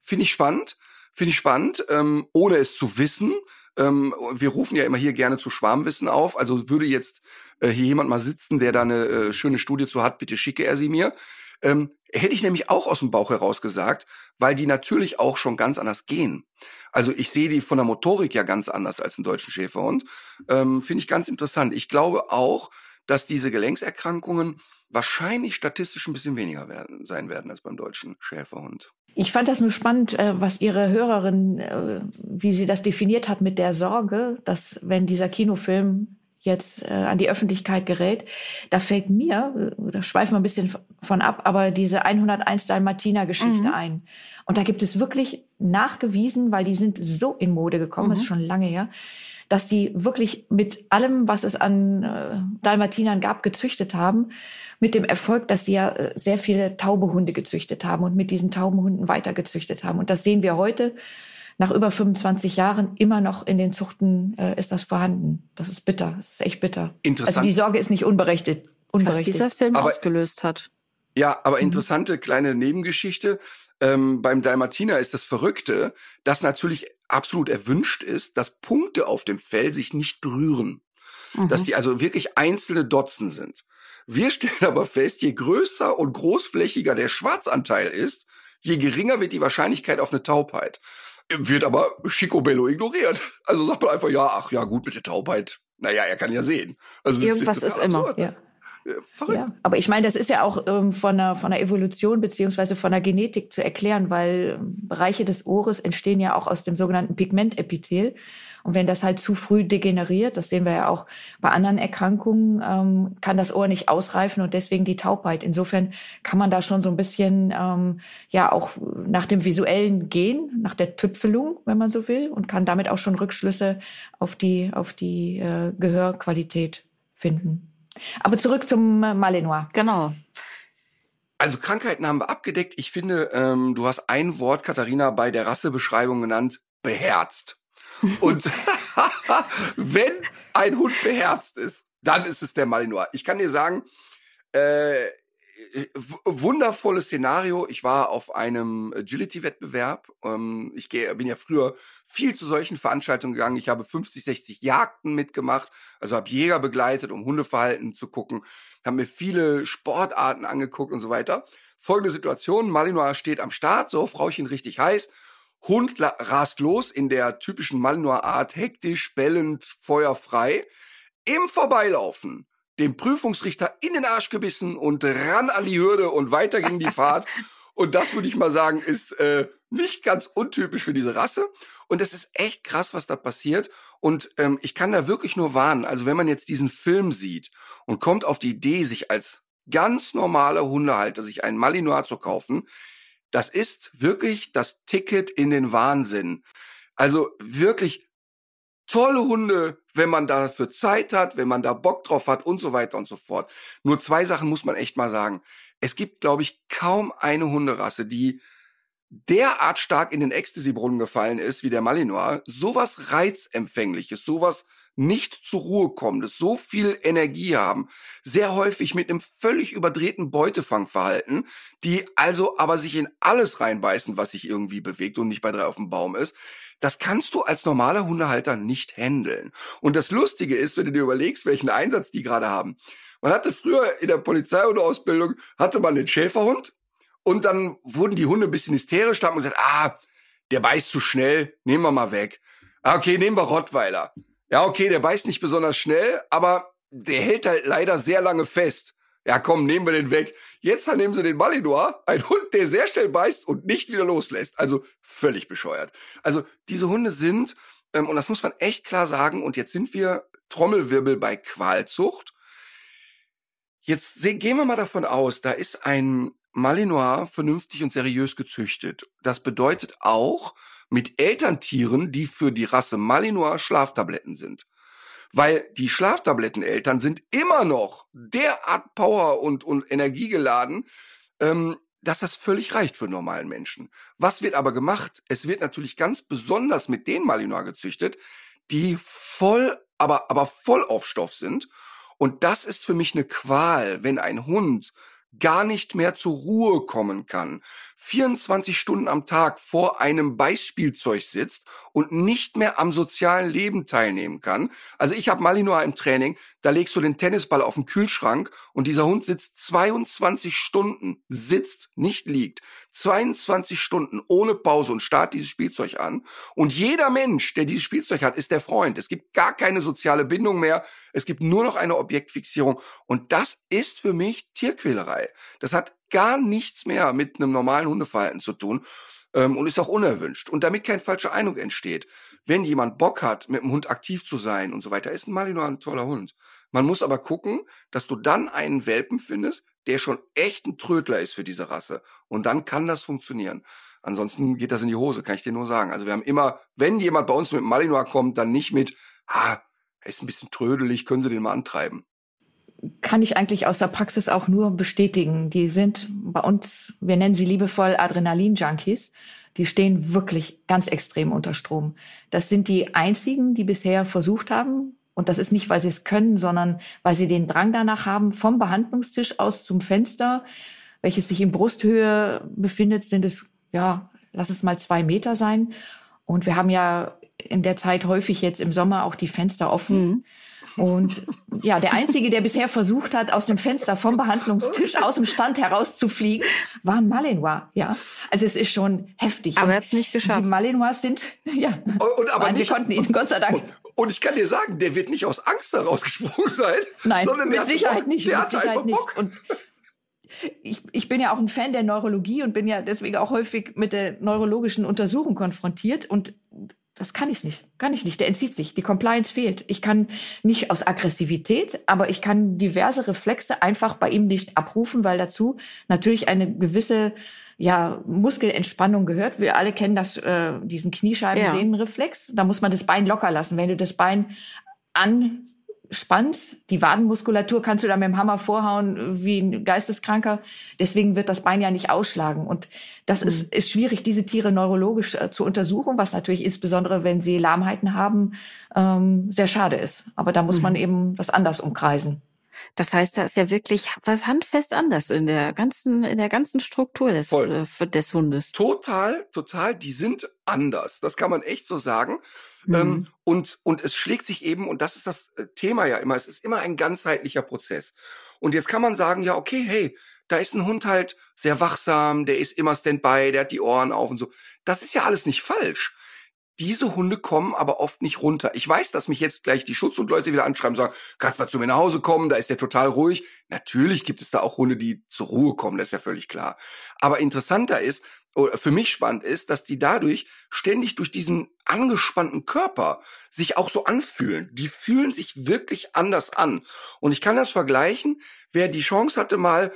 Finde ich spannend. Finde ich spannend, ähm, ohne es zu wissen. Ähm, wir rufen ja immer hier gerne zu Schwarmwissen auf. Also würde jetzt äh, hier jemand mal sitzen, der da eine äh, schöne Studie zu hat, bitte schicke er sie mir. Ähm, hätte ich nämlich auch aus dem Bauch heraus gesagt, weil die natürlich auch schon ganz anders gehen. Also ich sehe die von der Motorik ja ganz anders als einen deutschen Schäferhund. Ähm, Finde ich ganz interessant. Ich glaube auch, dass diese Gelenkserkrankungen wahrscheinlich statistisch ein bisschen weniger werden, sein werden als beim deutschen Schäferhund. Ich fand das nur spannend, äh, was Ihre Hörerin, äh, wie sie das definiert hat mit der Sorge, dass wenn dieser Kinofilm jetzt äh, an die Öffentlichkeit gerät, da fällt mir, da schweifen wir ein bisschen von ab, aber diese 101 Dalmatiner-Geschichte mhm. ein. Und da gibt es wirklich nachgewiesen, weil die sind so in Mode gekommen, mhm. ist schon lange her, dass die wirklich mit allem, was es an äh, Dalmatinern gab, gezüchtet haben mit dem Erfolg, dass sie ja äh, sehr viele taube Hunde gezüchtet haben und mit diesen tauben Hunden weiter gezüchtet haben. Und das sehen wir heute. Nach über 25 Jahren immer noch in den Zuchten äh, ist das vorhanden. Das ist bitter. Das ist echt bitter. Interessant. Also die Sorge ist nicht unberechtigt. unberechtigt. Was dieser Film aber, ausgelöst hat. Ja, aber mhm. interessante mhm. kleine Nebengeschichte. Ähm, beim Dalmatiner ist das Verrückte, dass natürlich absolut erwünscht ist, dass Punkte auf dem Fell sich nicht berühren. Mhm. Dass die also wirklich einzelne Dotzen sind. Wir stellen aber fest, je größer und großflächiger der Schwarzanteil ist, je geringer wird die Wahrscheinlichkeit auf eine Taubheit. Wird aber Schicobello ignoriert. Also sagt man einfach, ja, ach ja, gut mit der Taubheit. Naja, er kann ja sehen. Also Irgendwas ist, ist immer. Ja. Verrückt. Ja, aber ich meine, das ist ja auch ähm, von, der, von der Evolution beziehungsweise von der Genetik zu erklären, weil ähm, Bereiche des Ohres entstehen ja auch aus dem sogenannten Pigmentepithel. Und wenn das halt zu früh degeneriert, das sehen wir ja auch bei anderen Erkrankungen, ähm, kann das Ohr nicht ausreifen und deswegen die Taubheit. Insofern kann man da schon so ein bisschen ähm, ja auch nach dem Visuellen gehen, nach der Tüpfelung, wenn man so will, und kann damit auch schon Rückschlüsse auf die, auf die äh, Gehörqualität finden. Aber zurück zum äh, Malinois. Genau. Also Krankheiten haben wir abgedeckt. Ich finde, ähm, du hast ein Wort, Katharina, bei der Rassebeschreibung genannt, beherzt. Und [LAUGHS] wenn ein Hund beherzt ist, dann ist es der Malinois. Ich kann dir sagen, äh, wundervolles Szenario. Ich war auf einem Agility-Wettbewerb. Ähm, ich geh, bin ja früher viel zu solchen Veranstaltungen gegangen. Ich habe 50, 60 Jagden mitgemacht, also habe Jäger begleitet, um Hundeverhalten zu gucken, habe mir viele Sportarten angeguckt und so weiter. Folgende Situation, Malinois steht am Start, so Frauchen richtig heiß, Hund rast los in der typischen Malinois-Art, hektisch, bellend, feuerfrei. Im Vorbeilaufen dem Prüfungsrichter in den Arsch gebissen und ran an die Hürde und weiter ging die Fahrt. [LAUGHS] Und das würde ich mal sagen, ist äh, nicht ganz untypisch für diese Rasse. Und es ist echt krass, was da passiert. Und ähm, ich kann da wirklich nur warnen. Also wenn man jetzt diesen Film sieht und kommt auf die Idee, sich als ganz normaler Hundehalter sich einen Malinois zu kaufen, das ist wirklich das Ticket in den Wahnsinn. Also wirklich tolle Hunde, wenn man dafür Zeit hat, wenn man da Bock drauf hat und so weiter und so fort. Nur zwei Sachen muss man echt mal sagen. Es gibt, glaube ich, kaum eine Hunderasse, die derart stark in den Ecstasy-Brunnen gefallen ist wie der Malinois. Sowas reizempfängliches, sowas nicht zur Ruhe kommendes, so viel Energie haben, sehr häufig mit einem völlig überdrehten Beutefangverhalten, die also aber sich in alles reinbeißen, was sich irgendwie bewegt und nicht bei drei auf dem Baum ist. Das kannst du als normaler Hundehalter nicht handeln. Und das Lustige ist, wenn du dir überlegst, welchen Einsatz die gerade haben. Man hatte früher in der Polizeihundeausbildung, hatte man den Schäferhund und dann wurden die Hunde ein bisschen hysterisch, da hat man gesagt, ah, der beißt zu schnell, nehmen wir mal weg. Ah, okay, nehmen wir Rottweiler. Ja, okay, der beißt nicht besonders schnell, aber der hält halt leider sehr lange fest. Ja, komm, nehmen wir den weg. Jetzt nehmen sie den Malinois, ein Hund, der sehr schnell beißt und nicht wieder loslässt. Also völlig bescheuert. Also diese Hunde sind, ähm, und das muss man echt klar sagen, und jetzt sind wir Trommelwirbel bei Qualzucht. Jetzt gehen wir mal davon aus, da ist ein Malinois vernünftig und seriös gezüchtet. Das bedeutet auch mit Elterntieren, die für die Rasse Malinois Schlaftabletten sind weil die Schlaftabletteneltern sind immer noch derart Power und, und Energie geladen, ähm, dass das völlig reicht für normalen Menschen. Was wird aber gemacht? Es wird natürlich ganz besonders mit den Malinois gezüchtet, die voll, aber, aber voll auf Stoff sind. Und das ist für mich eine Qual, wenn ein Hund gar nicht mehr zur Ruhe kommen kann, 24 Stunden am Tag vor einem Beißspielzeug sitzt und nicht mehr am sozialen Leben teilnehmen kann. Also ich habe Malinois im Training, da legst du den Tennisball auf den Kühlschrank und dieser Hund sitzt 22 Stunden, sitzt, nicht liegt, 22 Stunden ohne Pause und starrt dieses Spielzeug an. Und jeder Mensch, der dieses Spielzeug hat, ist der Freund. Es gibt gar keine soziale Bindung mehr. Es gibt nur noch eine Objektfixierung. Und das ist für mich Tierquälerei. Das hat gar nichts mehr mit einem normalen Hundeverhalten zu tun ähm, und ist auch unerwünscht. Und damit keine falsche Eindruck entsteht, wenn jemand Bock hat, mit dem Hund aktiv zu sein und so weiter, ist ein Malinois ein toller Hund. Man muss aber gucken, dass du dann einen Welpen findest, der schon echt ein Trödler ist für diese Rasse. Und dann kann das funktionieren. Ansonsten geht das in die Hose, kann ich dir nur sagen. Also wir haben immer, wenn jemand bei uns mit Malinois kommt, dann nicht mit, ah, er ist ein bisschen trödelig, können Sie den mal antreiben kann ich eigentlich aus der Praxis auch nur bestätigen. Die sind bei uns, wir nennen sie liebevoll Adrenalin-Junkies. Die stehen wirklich ganz extrem unter Strom. Das sind die einzigen, die bisher versucht haben, und das ist nicht, weil sie es können, sondern weil sie den Drang danach haben, vom Behandlungstisch aus zum Fenster, welches sich in Brusthöhe befindet, sind es, ja, lass es mal zwei Meter sein. Und wir haben ja in der Zeit häufig jetzt im Sommer auch die Fenster offen. Mhm. Und ja, der Einzige, der bisher versucht hat, aus dem Fenster vom Behandlungstisch aus dem Stand herauszufliegen, war ein Malinois. Ja, also es ist schon heftig. Aber er hat es nicht geschafft. Die Malinois sind, ja, und, aber wir konnten ihn, Gott sei Dank. Und, und, ich kann dir sagen, der wird nicht aus Angst herausgesprungen sein. Nein, sondern mit Sicherheit Bock. nicht. Der mit Sicherheit nicht. Bock. Und ich, ich bin ja auch ein Fan der Neurologie und bin ja deswegen auch häufig mit der neurologischen Untersuchung konfrontiert. Und das kann ich nicht. Kann ich nicht. Der entzieht sich. Die Compliance fehlt. Ich kann nicht aus Aggressivität, aber ich kann diverse Reflexe einfach bei ihm nicht abrufen, weil dazu natürlich eine gewisse ja, Muskelentspannung gehört. Wir alle kennen das, äh, diesen Kniescheibensehnenreflex. Ja. Da muss man das Bein locker lassen. Wenn du das Bein an spannt, die Wadenmuskulatur kannst du da mit dem Hammer vorhauen wie ein Geisteskranker. Deswegen wird das Bein ja nicht ausschlagen. Und das mhm. ist, ist schwierig, diese Tiere neurologisch äh, zu untersuchen, was natürlich insbesondere, wenn sie Lahmheiten haben, ähm, sehr schade ist. Aber da muss mhm. man eben das anders umkreisen. Das heißt, da ist ja wirklich was handfest anders in der ganzen, in der ganzen Struktur des, äh, des Hundes. Total, total. Die sind anders. Das kann man echt so sagen. Mhm. Ähm, und, und es schlägt sich eben, und das ist das äh, Thema ja immer, es ist immer ein ganzheitlicher Prozess. Und jetzt kann man sagen, ja, okay, hey, da ist ein Hund halt sehr wachsam, der ist immer Standby, der hat die Ohren auf und so. Das ist ja alles nicht falsch. Diese Hunde kommen aber oft nicht runter. Ich weiß, dass mich jetzt gleich die Schutzhundleute wieder anschreiben und sagen, kannst mal zu mir nach Hause kommen, da ist der total ruhig. Natürlich gibt es da auch Hunde, die zur Ruhe kommen, das ist ja völlig klar. Aber interessanter ist, oder für mich spannend ist, dass die dadurch ständig durch diesen angespannten Körper sich auch so anfühlen. Die fühlen sich wirklich anders an. Und ich kann das vergleichen, wer die Chance hatte, mal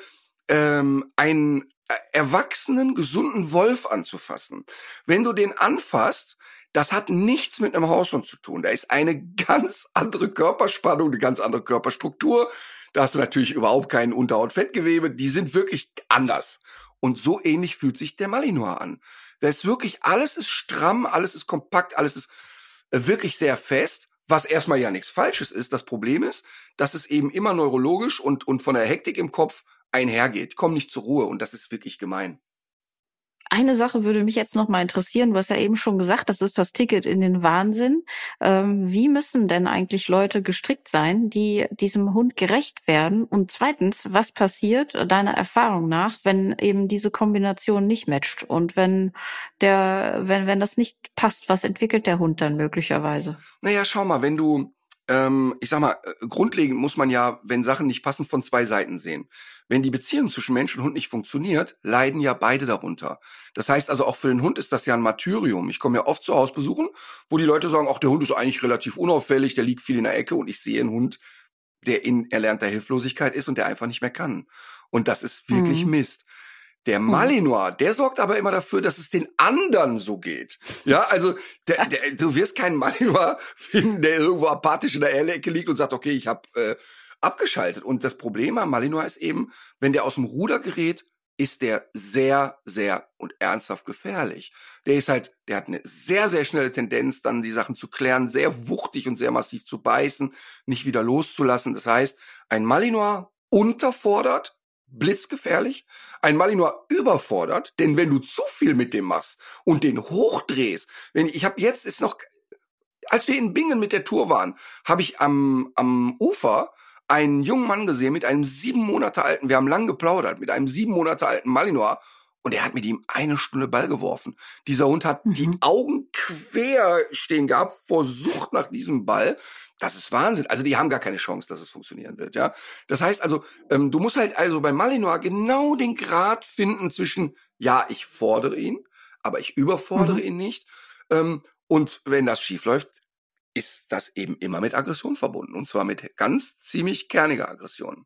ähm, einen äh, erwachsenen, gesunden Wolf anzufassen. Wenn du den anfasst, das hat nichts mit einem Haushund zu tun. Da ist eine [LAUGHS] ganz andere Körperspannung, eine ganz andere Körperstruktur. Da hast du natürlich überhaupt kein Unterhautfettgewebe. Die sind wirklich anders. Und so ähnlich fühlt sich der Malinois an. Da ist wirklich, alles ist stramm, alles ist kompakt, alles ist äh, wirklich sehr fest, was erstmal ja nichts Falsches ist. Das Problem ist, dass es eben immer neurologisch und, und von der Hektik im Kopf einhergeht. Komm nicht zur Ruhe und das ist wirklich gemein. Eine Sache würde mich jetzt noch mal interessieren. Du hast ja eben schon gesagt, das ist das Ticket in den Wahnsinn. Ähm, wie müssen denn eigentlich Leute gestrickt sein, die diesem Hund gerecht werden? Und zweitens, was passiert deiner Erfahrung nach, wenn eben diese Kombination nicht matcht und wenn der, wenn, wenn das nicht passt, was entwickelt der Hund dann möglicherweise? Naja, schau mal, wenn du ähm, ich sag mal, äh, grundlegend muss man ja, wenn Sachen nicht passen, von zwei Seiten sehen. Wenn die Beziehung zwischen Mensch und Hund nicht funktioniert, leiden ja beide darunter. Das heißt also, auch für den Hund ist das ja ein Martyrium. Ich komme ja oft zu Hausbesuchen, wo die Leute sagen, ach, der Hund ist eigentlich relativ unauffällig, der liegt viel in der Ecke und ich sehe einen Hund, der in erlernter Hilflosigkeit ist und der einfach nicht mehr kann. Und das ist wirklich mhm. Mist. Der hm. Malinois, der sorgt aber immer dafür, dass es den anderen so geht. Ja, also der, [LAUGHS] der, du wirst keinen Malinois finden, der irgendwo apathisch in der Ecke liegt und sagt, okay, ich habe äh, abgeschaltet. Und das Problem am Malinois ist eben, wenn der aus dem Ruder gerät, ist der sehr, sehr und ernsthaft gefährlich. Der ist halt, der hat eine sehr, sehr schnelle Tendenz, dann die Sachen zu klären, sehr wuchtig und sehr massiv zu beißen, nicht wieder loszulassen. Das heißt, ein Malinois unterfordert, blitzgefährlich, ein Malinois überfordert, denn wenn du zu viel mit dem machst und den hochdrehst, wenn ich habe jetzt ist noch als wir in Bingen mit der Tour waren, habe ich am am Ufer einen jungen Mann gesehen mit einem sieben Monate alten, wir haben lang geplaudert, mit einem sieben Monate alten Malinois und er hat mit ihm eine Stunde Ball geworfen. Dieser Hund hat mhm. die Augen quer stehen gehabt vor Sucht nach diesem Ball. Das ist Wahnsinn. Also die haben gar keine Chance, dass es funktionieren wird, ja. Das heißt also, ähm, du musst halt also bei Malinois genau den Grad finden zwischen, ja, ich fordere ihn, aber ich überfordere mhm. ihn nicht. Ähm, und wenn das schief läuft, ist das eben immer mit Aggression verbunden. Und zwar mit ganz ziemlich kerniger Aggression.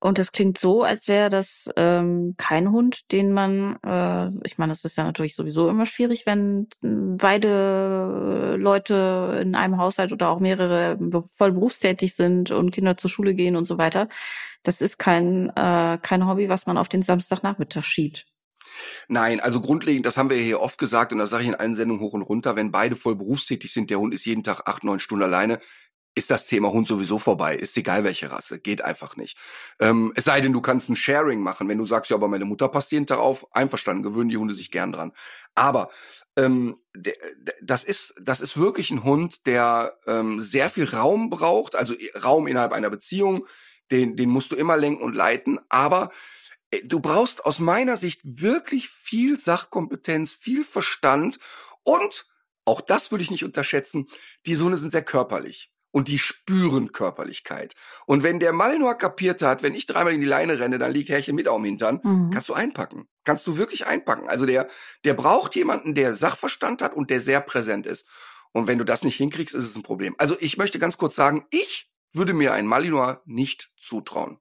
Und es klingt so, als wäre das ähm, kein Hund, den man, äh, ich meine, das ist ja natürlich sowieso immer schwierig, wenn beide Leute in einem Haushalt oder auch mehrere voll berufstätig sind und Kinder zur Schule gehen und so weiter. Das ist kein, äh, kein Hobby, was man auf den Samstagnachmittag schiebt. Nein, also grundlegend, das haben wir hier oft gesagt und das sage ich in allen Sendungen hoch und runter, wenn beide voll berufstätig sind, der Hund ist jeden Tag acht, neun Stunden alleine, ist das Thema Hund sowieso vorbei. Ist egal welche Rasse, geht einfach nicht. Ähm, es sei denn, du kannst ein Sharing machen. Wenn du sagst, ja, aber meine Mutter passt jeden Tag auf, einverstanden, gewöhnen die Hunde sich gern dran. Aber ähm, das ist das ist wirklich ein Hund, der ähm, sehr viel Raum braucht, also Raum innerhalb einer Beziehung. Den den musst du immer lenken und leiten. Aber äh, du brauchst aus meiner Sicht wirklich viel Sachkompetenz, viel Verstand und auch das würde ich nicht unterschätzen. Die Hunde sind sehr körperlich und die spüren Körperlichkeit. Und wenn der Malinois kapiert hat, wenn ich dreimal in die Leine renne, dann liegt Herrchen mit auf dem Hintern, mhm. kannst du einpacken. Kannst du wirklich einpacken. Also der, der braucht jemanden, der Sachverstand hat und der sehr präsent ist. Und wenn du das nicht hinkriegst, ist es ein Problem. Also ich möchte ganz kurz sagen, ich würde mir einen Malinois nicht zutrauen.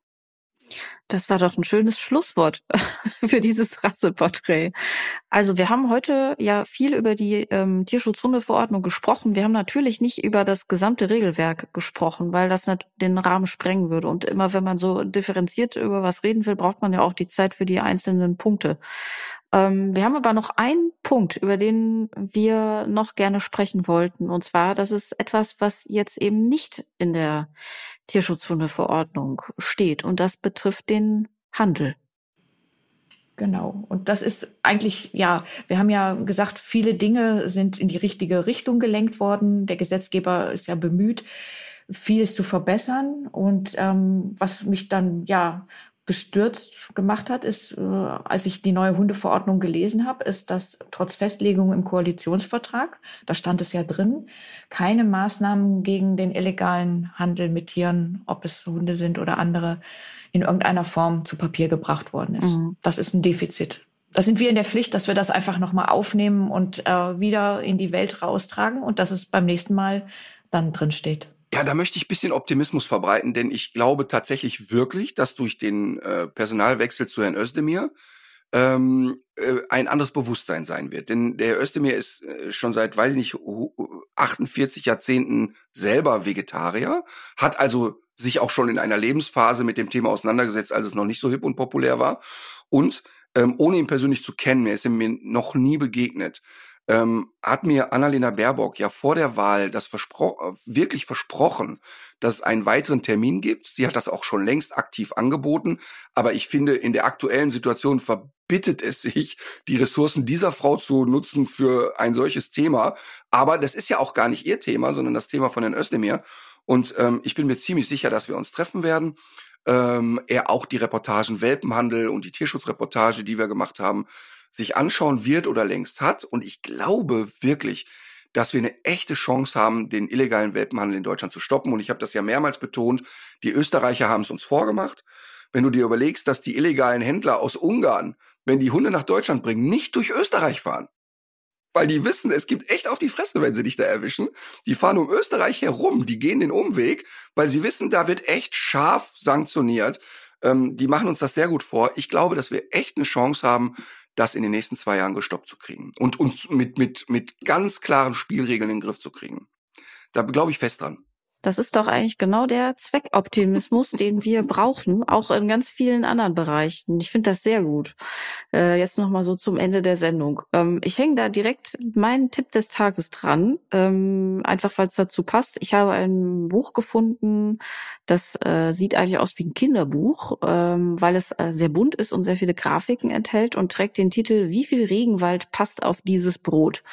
Das war doch ein schönes Schlusswort [LAUGHS] für dieses Rasseporträt. Also wir haben heute ja viel über die ähm, Tierschutzhundeverordnung gesprochen. Wir haben natürlich nicht über das gesamte Regelwerk gesprochen, weil das den Rahmen sprengen würde. Und immer wenn man so differenziert über was reden will, braucht man ja auch die Zeit für die einzelnen Punkte. Ähm, wir haben aber noch einen Punkt, über den wir noch gerne sprechen wollten. Und zwar, das ist etwas, was jetzt eben nicht in der Tierschutzhundeverordnung steht. Und das betrifft den Handel. Genau. Und das ist eigentlich, ja, wir haben ja gesagt, viele Dinge sind in die richtige Richtung gelenkt worden. Der Gesetzgeber ist ja bemüht, vieles zu verbessern. Und ähm, was mich dann ja bestürzt gemacht hat, ist, äh, als ich die neue Hundeverordnung gelesen habe, ist, dass trotz Festlegung im Koalitionsvertrag, da stand es ja drin, keine Maßnahmen gegen den illegalen Handel mit Tieren, ob es Hunde sind oder andere, in irgendeiner Form zu Papier gebracht worden ist. Mhm. Das ist ein Defizit. Da sind wir in der Pflicht, dass wir das einfach nochmal aufnehmen und äh, wieder in die Welt raustragen und dass es beim nächsten Mal dann drin steht. Ja, da möchte ich bisschen Optimismus verbreiten, denn ich glaube tatsächlich wirklich, dass durch den äh, Personalwechsel zu Herrn Özdemir ähm, äh, ein anderes Bewusstsein sein wird. Denn der Herr Özdemir ist äh, schon seit, weiß ich nicht, 48 Jahrzehnten selber Vegetarier, hat also sich auch schon in einer Lebensphase mit dem Thema auseinandergesetzt, als es noch nicht so hip und populär war. Und ähm, ohne ihn persönlich zu kennen, er ist mir noch nie begegnet, ähm, hat mir Annalena Baerbock ja vor der Wahl das verspro wirklich versprochen, dass es einen weiteren Termin gibt. Sie hat das auch schon längst aktiv angeboten. Aber ich finde, in der aktuellen Situation verbittet es sich, die Ressourcen dieser Frau zu nutzen für ein solches Thema. Aber das ist ja auch gar nicht ihr Thema, sondern das Thema von Herrn Özdemir. Und ähm, ich bin mir ziemlich sicher, dass wir uns treffen werden. Ähm, er auch die Reportagen Welpenhandel und die Tierschutzreportage, die wir gemacht haben, sich anschauen wird oder längst hat. Und ich glaube wirklich, dass wir eine echte Chance haben, den illegalen Welpenhandel in Deutschland zu stoppen. Und ich habe das ja mehrmals betont, die Österreicher haben es uns vorgemacht. Wenn du dir überlegst, dass die illegalen Händler aus Ungarn, wenn die Hunde nach Deutschland bringen, nicht durch Österreich fahren. Weil die wissen, es gibt echt auf die Fresse, wenn sie dich da erwischen. Die fahren um Österreich herum, die gehen den Umweg, weil sie wissen, da wird echt scharf sanktioniert. Ähm, die machen uns das sehr gut vor. Ich glaube, dass wir echt eine Chance haben, das in den nächsten zwei Jahren gestoppt zu kriegen und uns mit, mit, mit ganz klaren Spielregeln in den Griff zu kriegen. Da glaube ich fest dran. Das ist doch eigentlich genau der Zweckoptimismus, den wir brauchen, auch in ganz vielen anderen Bereichen. Ich finde das sehr gut. Äh, jetzt noch mal so zum Ende der Sendung. Ähm, ich hänge da direkt meinen Tipp des Tages dran, ähm, einfach weil es dazu passt. Ich habe ein Buch gefunden, das äh, sieht eigentlich aus wie ein Kinderbuch, ähm, weil es äh, sehr bunt ist und sehr viele Grafiken enthält und trägt den Titel Wie viel Regenwald passt auf dieses Brot?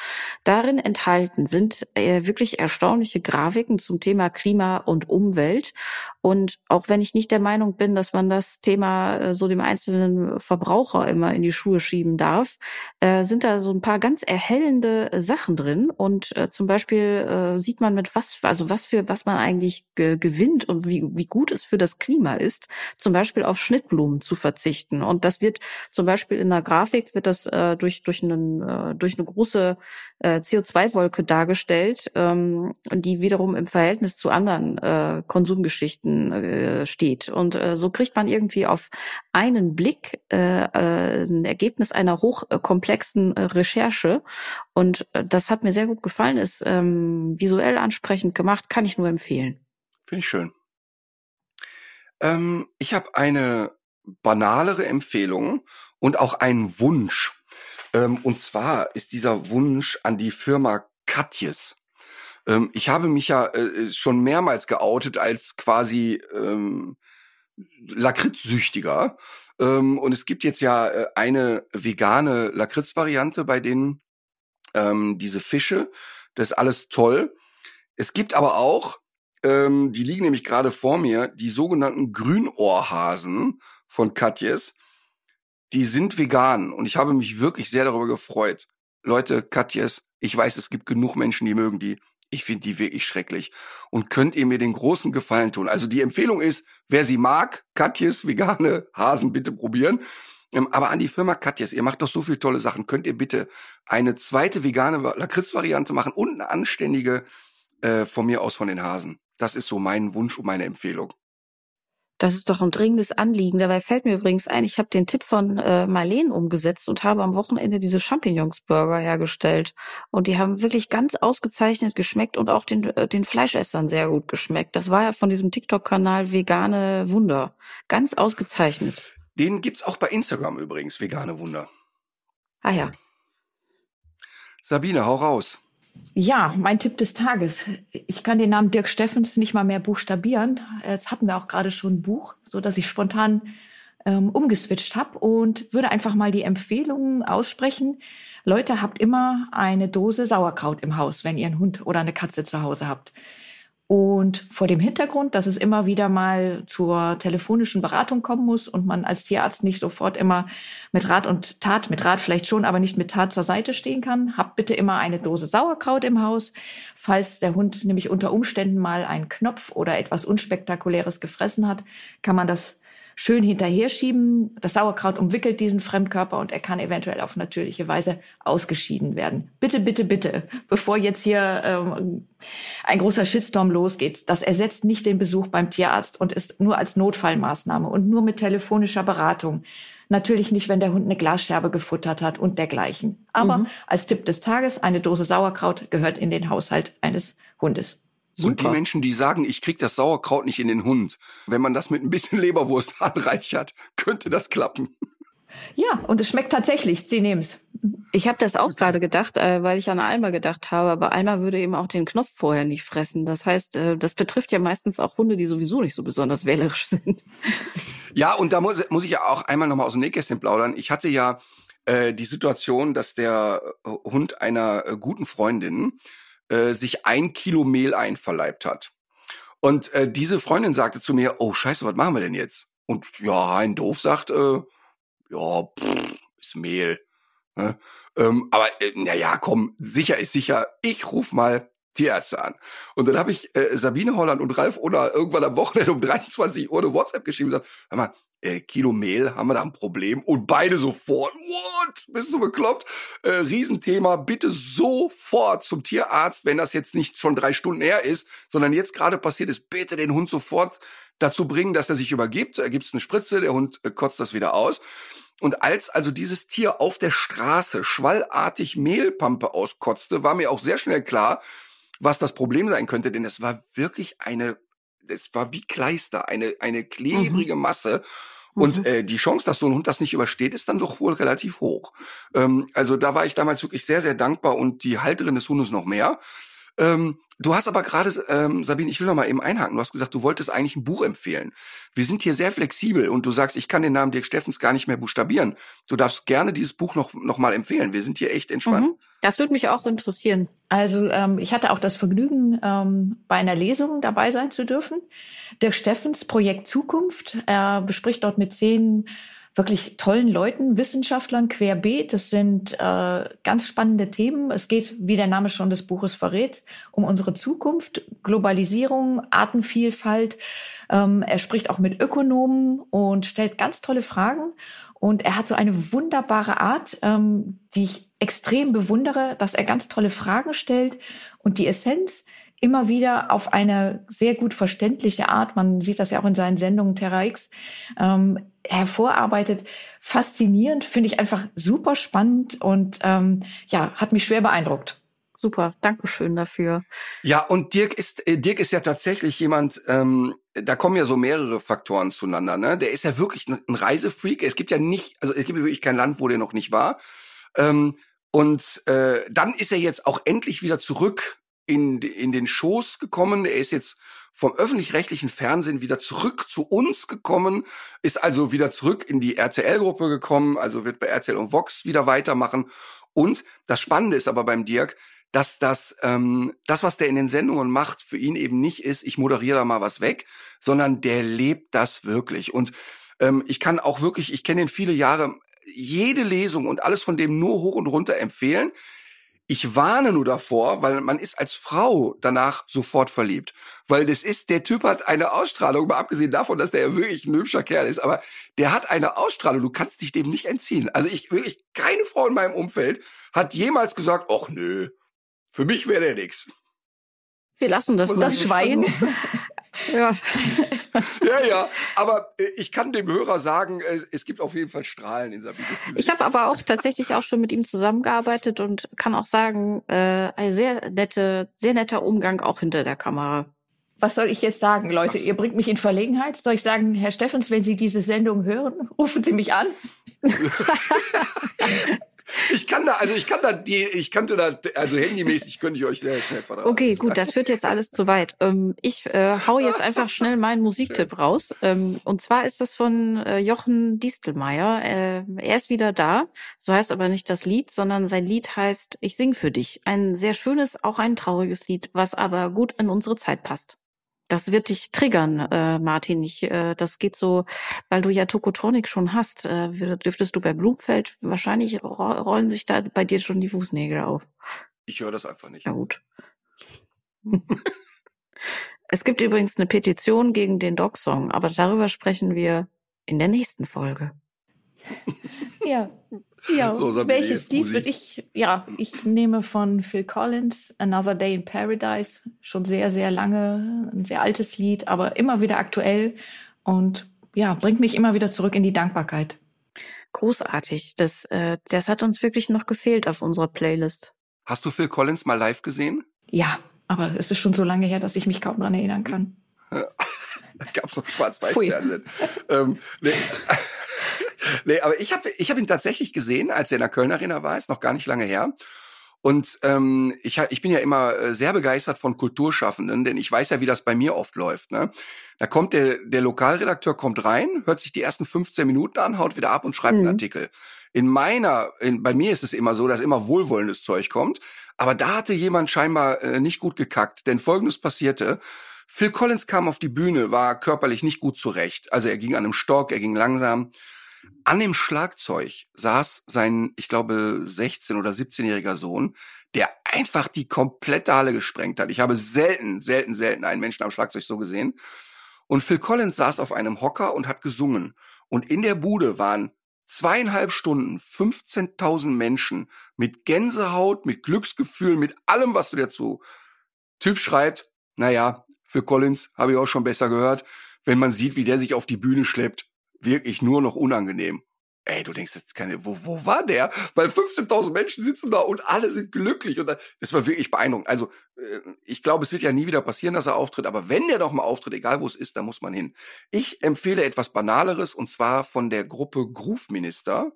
Darin enthalten sind äh, wirklich erstaunliche Grafiken zum Thema Klima und Umwelt. Und auch wenn ich nicht der Meinung bin, dass man das Thema äh, so dem einzelnen Verbraucher immer in die Schuhe schieben darf, äh, sind da so ein paar ganz erhellende Sachen drin. Und äh, zum Beispiel äh, sieht man mit was, also was für, was man eigentlich ge gewinnt und wie, wie gut es für das Klima ist, zum Beispiel auf Schnittblumen zu verzichten. Und das wird zum Beispiel in der Grafik wird das äh, durch durch einen äh, durch eine große äh, CO2-Wolke dargestellt, ähm, die wiederum im Verhältnis zu anderen äh, Konsumgeschichten äh, steht. Und äh, so kriegt man irgendwie auf einen Blick äh, äh, ein Ergebnis einer hochkomplexen äh, Recherche. Und äh, das hat mir sehr gut gefallen, ist ähm, visuell ansprechend gemacht, kann ich nur empfehlen. Finde ich schön. Ähm, ich habe eine banalere Empfehlung und auch einen Wunsch. Ähm, und zwar ist dieser Wunsch an die Firma Katjes. Ähm, ich habe mich ja äh, schon mehrmals geoutet als quasi ähm, Lakritzsüchtiger. Ähm, und es gibt jetzt ja äh, eine vegane Lakritz-Variante bei denen ähm, diese Fische. Das ist alles toll. Es gibt aber auch, ähm, die liegen nämlich gerade vor mir, die sogenannten Grünohrhasen von Katjes. Die sind vegan und ich habe mich wirklich sehr darüber gefreut. Leute, Katjes, ich weiß, es gibt genug Menschen, die mögen die. Ich finde die wirklich schrecklich. Und könnt ihr mir den großen Gefallen tun? Also die Empfehlung ist, wer sie mag, Katjes vegane Hasen bitte probieren. Ähm, aber an die Firma Katjes, ihr macht doch so viele tolle Sachen. Könnt ihr bitte eine zweite vegane Lakritz-Variante machen und eine anständige äh, von mir aus von den Hasen? Das ist so mein Wunsch und meine Empfehlung. Das ist doch ein dringendes Anliegen. Dabei fällt mir übrigens ein, ich habe den Tipp von äh, Marleen umgesetzt und habe am Wochenende diese Champignonsburger hergestellt. Und die haben wirklich ganz ausgezeichnet geschmeckt und auch den, äh, den Fleischessern sehr gut geschmeckt. Das war ja von diesem TikTok-Kanal Vegane Wunder. Ganz ausgezeichnet. Den gibt's auch bei Instagram übrigens, Vegane Wunder. Ah ja. Sabine, hau raus. Ja, mein Tipp des Tages. Ich kann den Namen Dirk Steffens nicht mal mehr buchstabieren. Jetzt hatten wir auch gerade schon ein Buch, so dass ich spontan ähm, umgeswitcht habe und würde einfach mal die Empfehlungen aussprechen. Leute, habt immer eine Dose Sauerkraut im Haus, wenn ihr einen Hund oder eine Katze zu Hause habt. Und vor dem Hintergrund, dass es immer wieder mal zur telefonischen Beratung kommen muss und man als Tierarzt nicht sofort immer mit Rat und Tat, mit Rat vielleicht schon, aber nicht mit Tat zur Seite stehen kann, habt bitte immer eine Dose Sauerkraut im Haus. Falls der Hund nämlich unter Umständen mal einen Knopf oder etwas Unspektakuläres gefressen hat, kann man das schön hinterher schieben. Das Sauerkraut umwickelt diesen Fremdkörper und er kann eventuell auf natürliche Weise ausgeschieden werden. Bitte, bitte, bitte, bevor jetzt hier ähm, ein großer Shitstorm losgeht, das ersetzt nicht den Besuch beim Tierarzt und ist nur als Notfallmaßnahme und nur mit telefonischer Beratung. Natürlich nicht, wenn der Hund eine Glasscherbe gefuttert hat und dergleichen. Aber mhm. als Tipp des Tages, eine Dose Sauerkraut gehört in den Haushalt eines Hundes. Super. Und die Menschen, die sagen, ich krieg das Sauerkraut nicht in den Hund, wenn man das mit ein bisschen [LAUGHS] Leberwurst anreichert, könnte das klappen. Ja, und es schmeckt tatsächlich. Sie nehmen's. Ich habe das auch gerade gedacht, äh, weil ich an Alma gedacht habe, aber Alma würde eben auch den Knopf vorher nicht fressen. Das heißt, äh, das betrifft ja meistens auch Hunde, die sowieso nicht so besonders wählerisch sind. Ja, und da muss, muss ich ja auch einmal nochmal aus dem Nähkästchen plaudern. Ich hatte ja äh, die Situation, dass der Hund einer äh, guten Freundin äh, sich ein Kilo Mehl einverleibt hat. Und äh, diese Freundin sagte zu mir, oh scheiße, was machen wir denn jetzt? Und ja, ein Doof sagt, äh, ja, pff, ist Mehl. Ne? Ähm, aber äh, na ja, komm, sicher ist sicher. Ich ruf mal Tierärzte an. Und dann habe ich äh, Sabine Holland und Ralf Oder irgendwann am Wochenende um 23 Uhr eine WhatsApp geschrieben und gesagt, hör mal, äh, Kilo Mehl, haben wir da ein Problem? Und beide sofort, what? Bist du bekloppt? Äh, Riesenthema, bitte sofort zum Tierarzt, wenn das jetzt nicht schon drei Stunden her ist, sondern jetzt gerade passiert ist, bitte den Hund sofort dazu bringen, dass er sich übergibt. Da gibt's eine Spritze, der Hund äh, kotzt das wieder aus. Und als also dieses Tier auf der Straße schwallartig Mehlpampe auskotzte, war mir auch sehr schnell klar, was das Problem sein könnte, denn es war wirklich eine, es war wie Kleister, eine, eine klebrige mhm. Masse. Und mhm. äh, die Chance, dass so ein Hund das nicht übersteht, ist dann doch wohl relativ hoch. Ähm, also da war ich damals wirklich sehr, sehr dankbar und die Halterin des Hundes noch mehr. Ähm, du hast aber gerade, ähm, Sabine, ich will noch mal eben einhaken. Du hast gesagt, du wolltest eigentlich ein Buch empfehlen. Wir sind hier sehr flexibel und du sagst, ich kann den Namen Dirk Steffens gar nicht mehr buchstabieren. Du darfst gerne dieses Buch noch, noch mal empfehlen. Wir sind hier echt entspannt. Mhm. Das würde mich auch interessieren. Also ähm, ich hatte auch das Vergnügen, ähm, bei einer Lesung dabei sein zu dürfen. Dirk Steffens Projekt Zukunft. Er bespricht dort mit zehn wirklich tollen Leuten, Wissenschaftlern querbeet. Das sind äh, ganz spannende Themen. Es geht, wie der Name schon des Buches verrät, um unsere Zukunft, Globalisierung, Artenvielfalt. Ähm, er spricht auch mit Ökonomen und stellt ganz tolle Fragen. Und er hat so eine wunderbare Art, ähm, die ich extrem bewundere, dass er ganz tolle Fragen stellt und die Essenz immer wieder auf eine sehr gut verständliche Art, man sieht das ja auch in seinen Sendungen Terra X, ähm, hervorarbeitet. Faszinierend, finde ich einfach super spannend und ähm, ja, hat mich schwer beeindruckt. Super, Dankeschön dafür. Ja, und Dirk ist, äh, Dirk ist ja tatsächlich jemand, ähm, da kommen ja so mehrere Faktoren zueinander. Ne? Der ist ja wirklich ein Reisefreak. Es gibt ja nicht, also es gibt wirklich kein Land, wo der noch nicht war. Ähm, und äh, dann ist er jetzt auch endlich wieder zurück in, in den Schoß gekommen. Er ist jetzt vom öffentlich-rechtlichen Fernsehen wieder zurück zu uns gekommen, ist also wieder zurück in die RTL-Gruppe gekommen, also wird bei RTL und Vox wieder weitermachen. Und das Spannende ist aber beim Dirk, dass das, ähm, das, was der in den Sendungen macht, für ihn eben nicht ist, ich moderiere da mal was weg, sondern der lebt das wirklich. Und ähm, ich kann auch wirklich, ich kenne ihn viele Jahre, jede Lesung und alles von dem nur hoch und runter empfehlen. Ich warne nur davor, weil man ist als Frau danach sofort verliebt. Weil das ist, der Typ hat eine Ausstrahlung, mal abgesehen davon, dass der ja wirklich ein hübscher Kerl ist, aber der hat eine Ausstrahlung, du kannst dich dem nicht entziehen. Also ich, wirklich, keine Frau in meinem Umfeld hat jemals gesagt, ach nö, für mich wäre der nix. Wir lassen das, das Schwein. [LAUGHS] ja. [LAUGHS] [LAUGHS] ja, ja, aber äh, ich kann dem Hörer sagen, es, es gibt auf jeden Fall Strahlen in Sabines Gesicht. Ich habe aber auch tatsächlich auch schon mit ihm zusammengearbeitet und kann auch sagen, äh, ein sehr nette, sehr netter Umgang auch hinter der Kamera. Was soll ich jetzt sagen, Leute? Ihr bringt mich in Verlegenheit. Soll ich sagen, Herr Steffens, wenn Sie diese Sendung hören, [LAUGHS] rufen Sie mich an? [LAUGHS] [LAUGHS] Ich kann da, also ich kann da die, ich könnte da, also handymäßig könnte ich euch sehr schnell verraten. Okay, gut, das führt jetzt alles zu weit. Ähm, ich äh, hau jetzt einfach schnell meinen Musiktipp raus. Ähm, und zwar ist das von äh, Jochen Distelmeier. Äh, er ist wieder da. So heißt aber nicht das Lied, sondern sein Lied heißt Ich sing für dich. Ein sehr schönes, auch ein trauriges Lied, was aber gut in unsere Zeit passt. Das wird dich triggern, äh, Martin. Ich, äh, das geht so, weil du ja Tokotronic schon hast. Äh, dürftest du bei Blumfeld wahrscheinlich rollen sich da bei dir schon die Fußnägel auf. Ich höre das einfach nicht. Na gut. [LAUGHS] es gibt übrigens eine Petition gegen den Dog-Song, aber darüber sprechen wir in der nächsten Folge. Ja, ja. So, welches Lied würde ich, ja, ich nehme von Phil Collins, Another Day in Paradise, schon sehr, sehr lange, ein sehr altes Lied, aber immer wieder aktuell und ja, bringt mich immer wieder zurück in die Dankbarkeit. Großartig. Das, äh, das hat uns wirklich noch gefehlt auf unserer Playlist. Hast du Phil Collins mal live gesehen? Ja, aber es ist schon so lange her, dass ich mich kaum dran erinnern kann. [LAUGHS] da gab es noch Schwarz-Weiß-Fernsehen. ähm, nee. [LAUGHS] nee, aber ich habe ich hab ihn tatsächlich gesehen, als er in der Kölner Arena war, ist noch gar nicht lange her. Und ähm, ich, ich bin ja immer äh, sehr begeistert von Kulturschaffenden, denn ich weiß ja, wie das bei mir oft läuft. Ne? Da kommt der, der Lokalredakteur kommt rein, hört sich die ersten 15 Minuten an, haut wieder ab und schreibt mhm. einen Artikel. In meiner, in, bei mir ist es immer so, dass immer wohlwollendes Zeug kommt. Aber da hatte jemand scheinbar äh, nicht gut gekackt, denn Folgendes passierte. Phil Collins kam auf die Bühne, war körperlich nicht gut zurecht. Also er ging an einem Stock, er ging langsam. An dem Schlagzeug saß sein, ich glaube, 16- oder 17-jähriger Sohn, der einfach die komplette Halle gesprengt hat. Ich habe selten, selten, selten einen Menschen am Schlagzeug so gesehen. Und Phil Collins saß auf einem Hocker und hat gesungen. Und in der Bude waren zweieinhalb Stunden 15.000 Menschen mit Gänsehaut, mit Glücksgefühl, mit allem, was du dazu. Typ schreibt, naja, Phil Collins habe ich auch schon besser gehört, wenn man sieht, wie der sich auf die Bühne schleppt wirklich nur noch unangenehm. Ey, du denkst jetzt keine, wo, wo war der? Weil 15.000 Menschen sitzen da und alle sind glücklich und das war wirklich beeindruckend. Also äh, ich glaube, es wird ja nie wieder passieren, dass er auftritt, aber wenn der doch mal auftritt, egal wo es ist, da muss man hin. Ich empfehle etwas Banaleres und zwar von der Gruppe Groove Minister,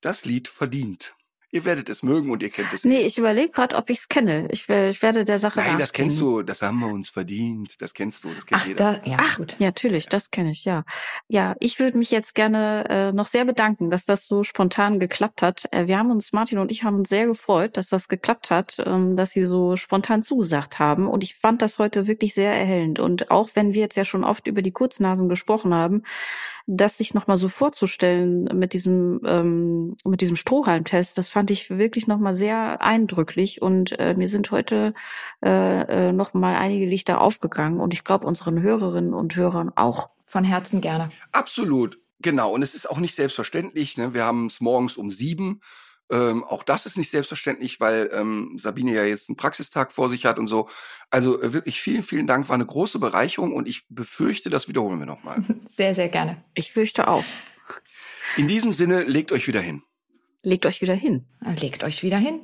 das Lied verdient. Ihr werdet es mögen und ihr kennt es. Nee, ich überlege gerade, ob ich es kenne. Ich, ich, werde der Sache Nein, das kennst du. Das haben wir uns verdient. Das kennst du. Das kennt Ach, jeder. Da, ja, Ach, gut. ja, natürlich. Das kenne ich, ja. Ja, ich würde mich jetzt gerne äh, noch sehr bedanken, dass das so spontan geklappt hat. Äh, wir haben uns, Martin und ich haben uns sehr gefreut, dass das geklappt hat, ähm, dass Sie so spontan zugesagt haben. Und ich fand das heute wirklich sehr erhellend. Und auch wenn wir jetzt ja schon oft über die Kurznasen gesprochen haben, das sich nochmal so vorzustellen mit diesem, ähm, mit diesem Strohhalmtest, das fand ich wirklich nochmal sehr eindrücklich und äh, mir sind heute äh, äh, nochmal einige Lichter aufgegangen und ich glaube unseren Hörerinnen und Hörern auch. Von Herzen gerne. Absolut, genau. Und es ist auch nicht selbstverständlich. Ne? Wir haben es morgens um sieben ähm, auch das ist nicht selbstverständlich, weil ähm, Sabine ja jetzt einen Praxistag vor sich hat und so. Also äh, wirklich vielen, vielen Dank. War eine große Bereicherung und ich befürchte, das wiederholen wir nochmal. [LAUGHS] Sehr, sehr gerne. Ich fürchte auch. In diesem Sinne, legt euch wieder hin. Legt euch wieder hin. Legt euch wieder hin.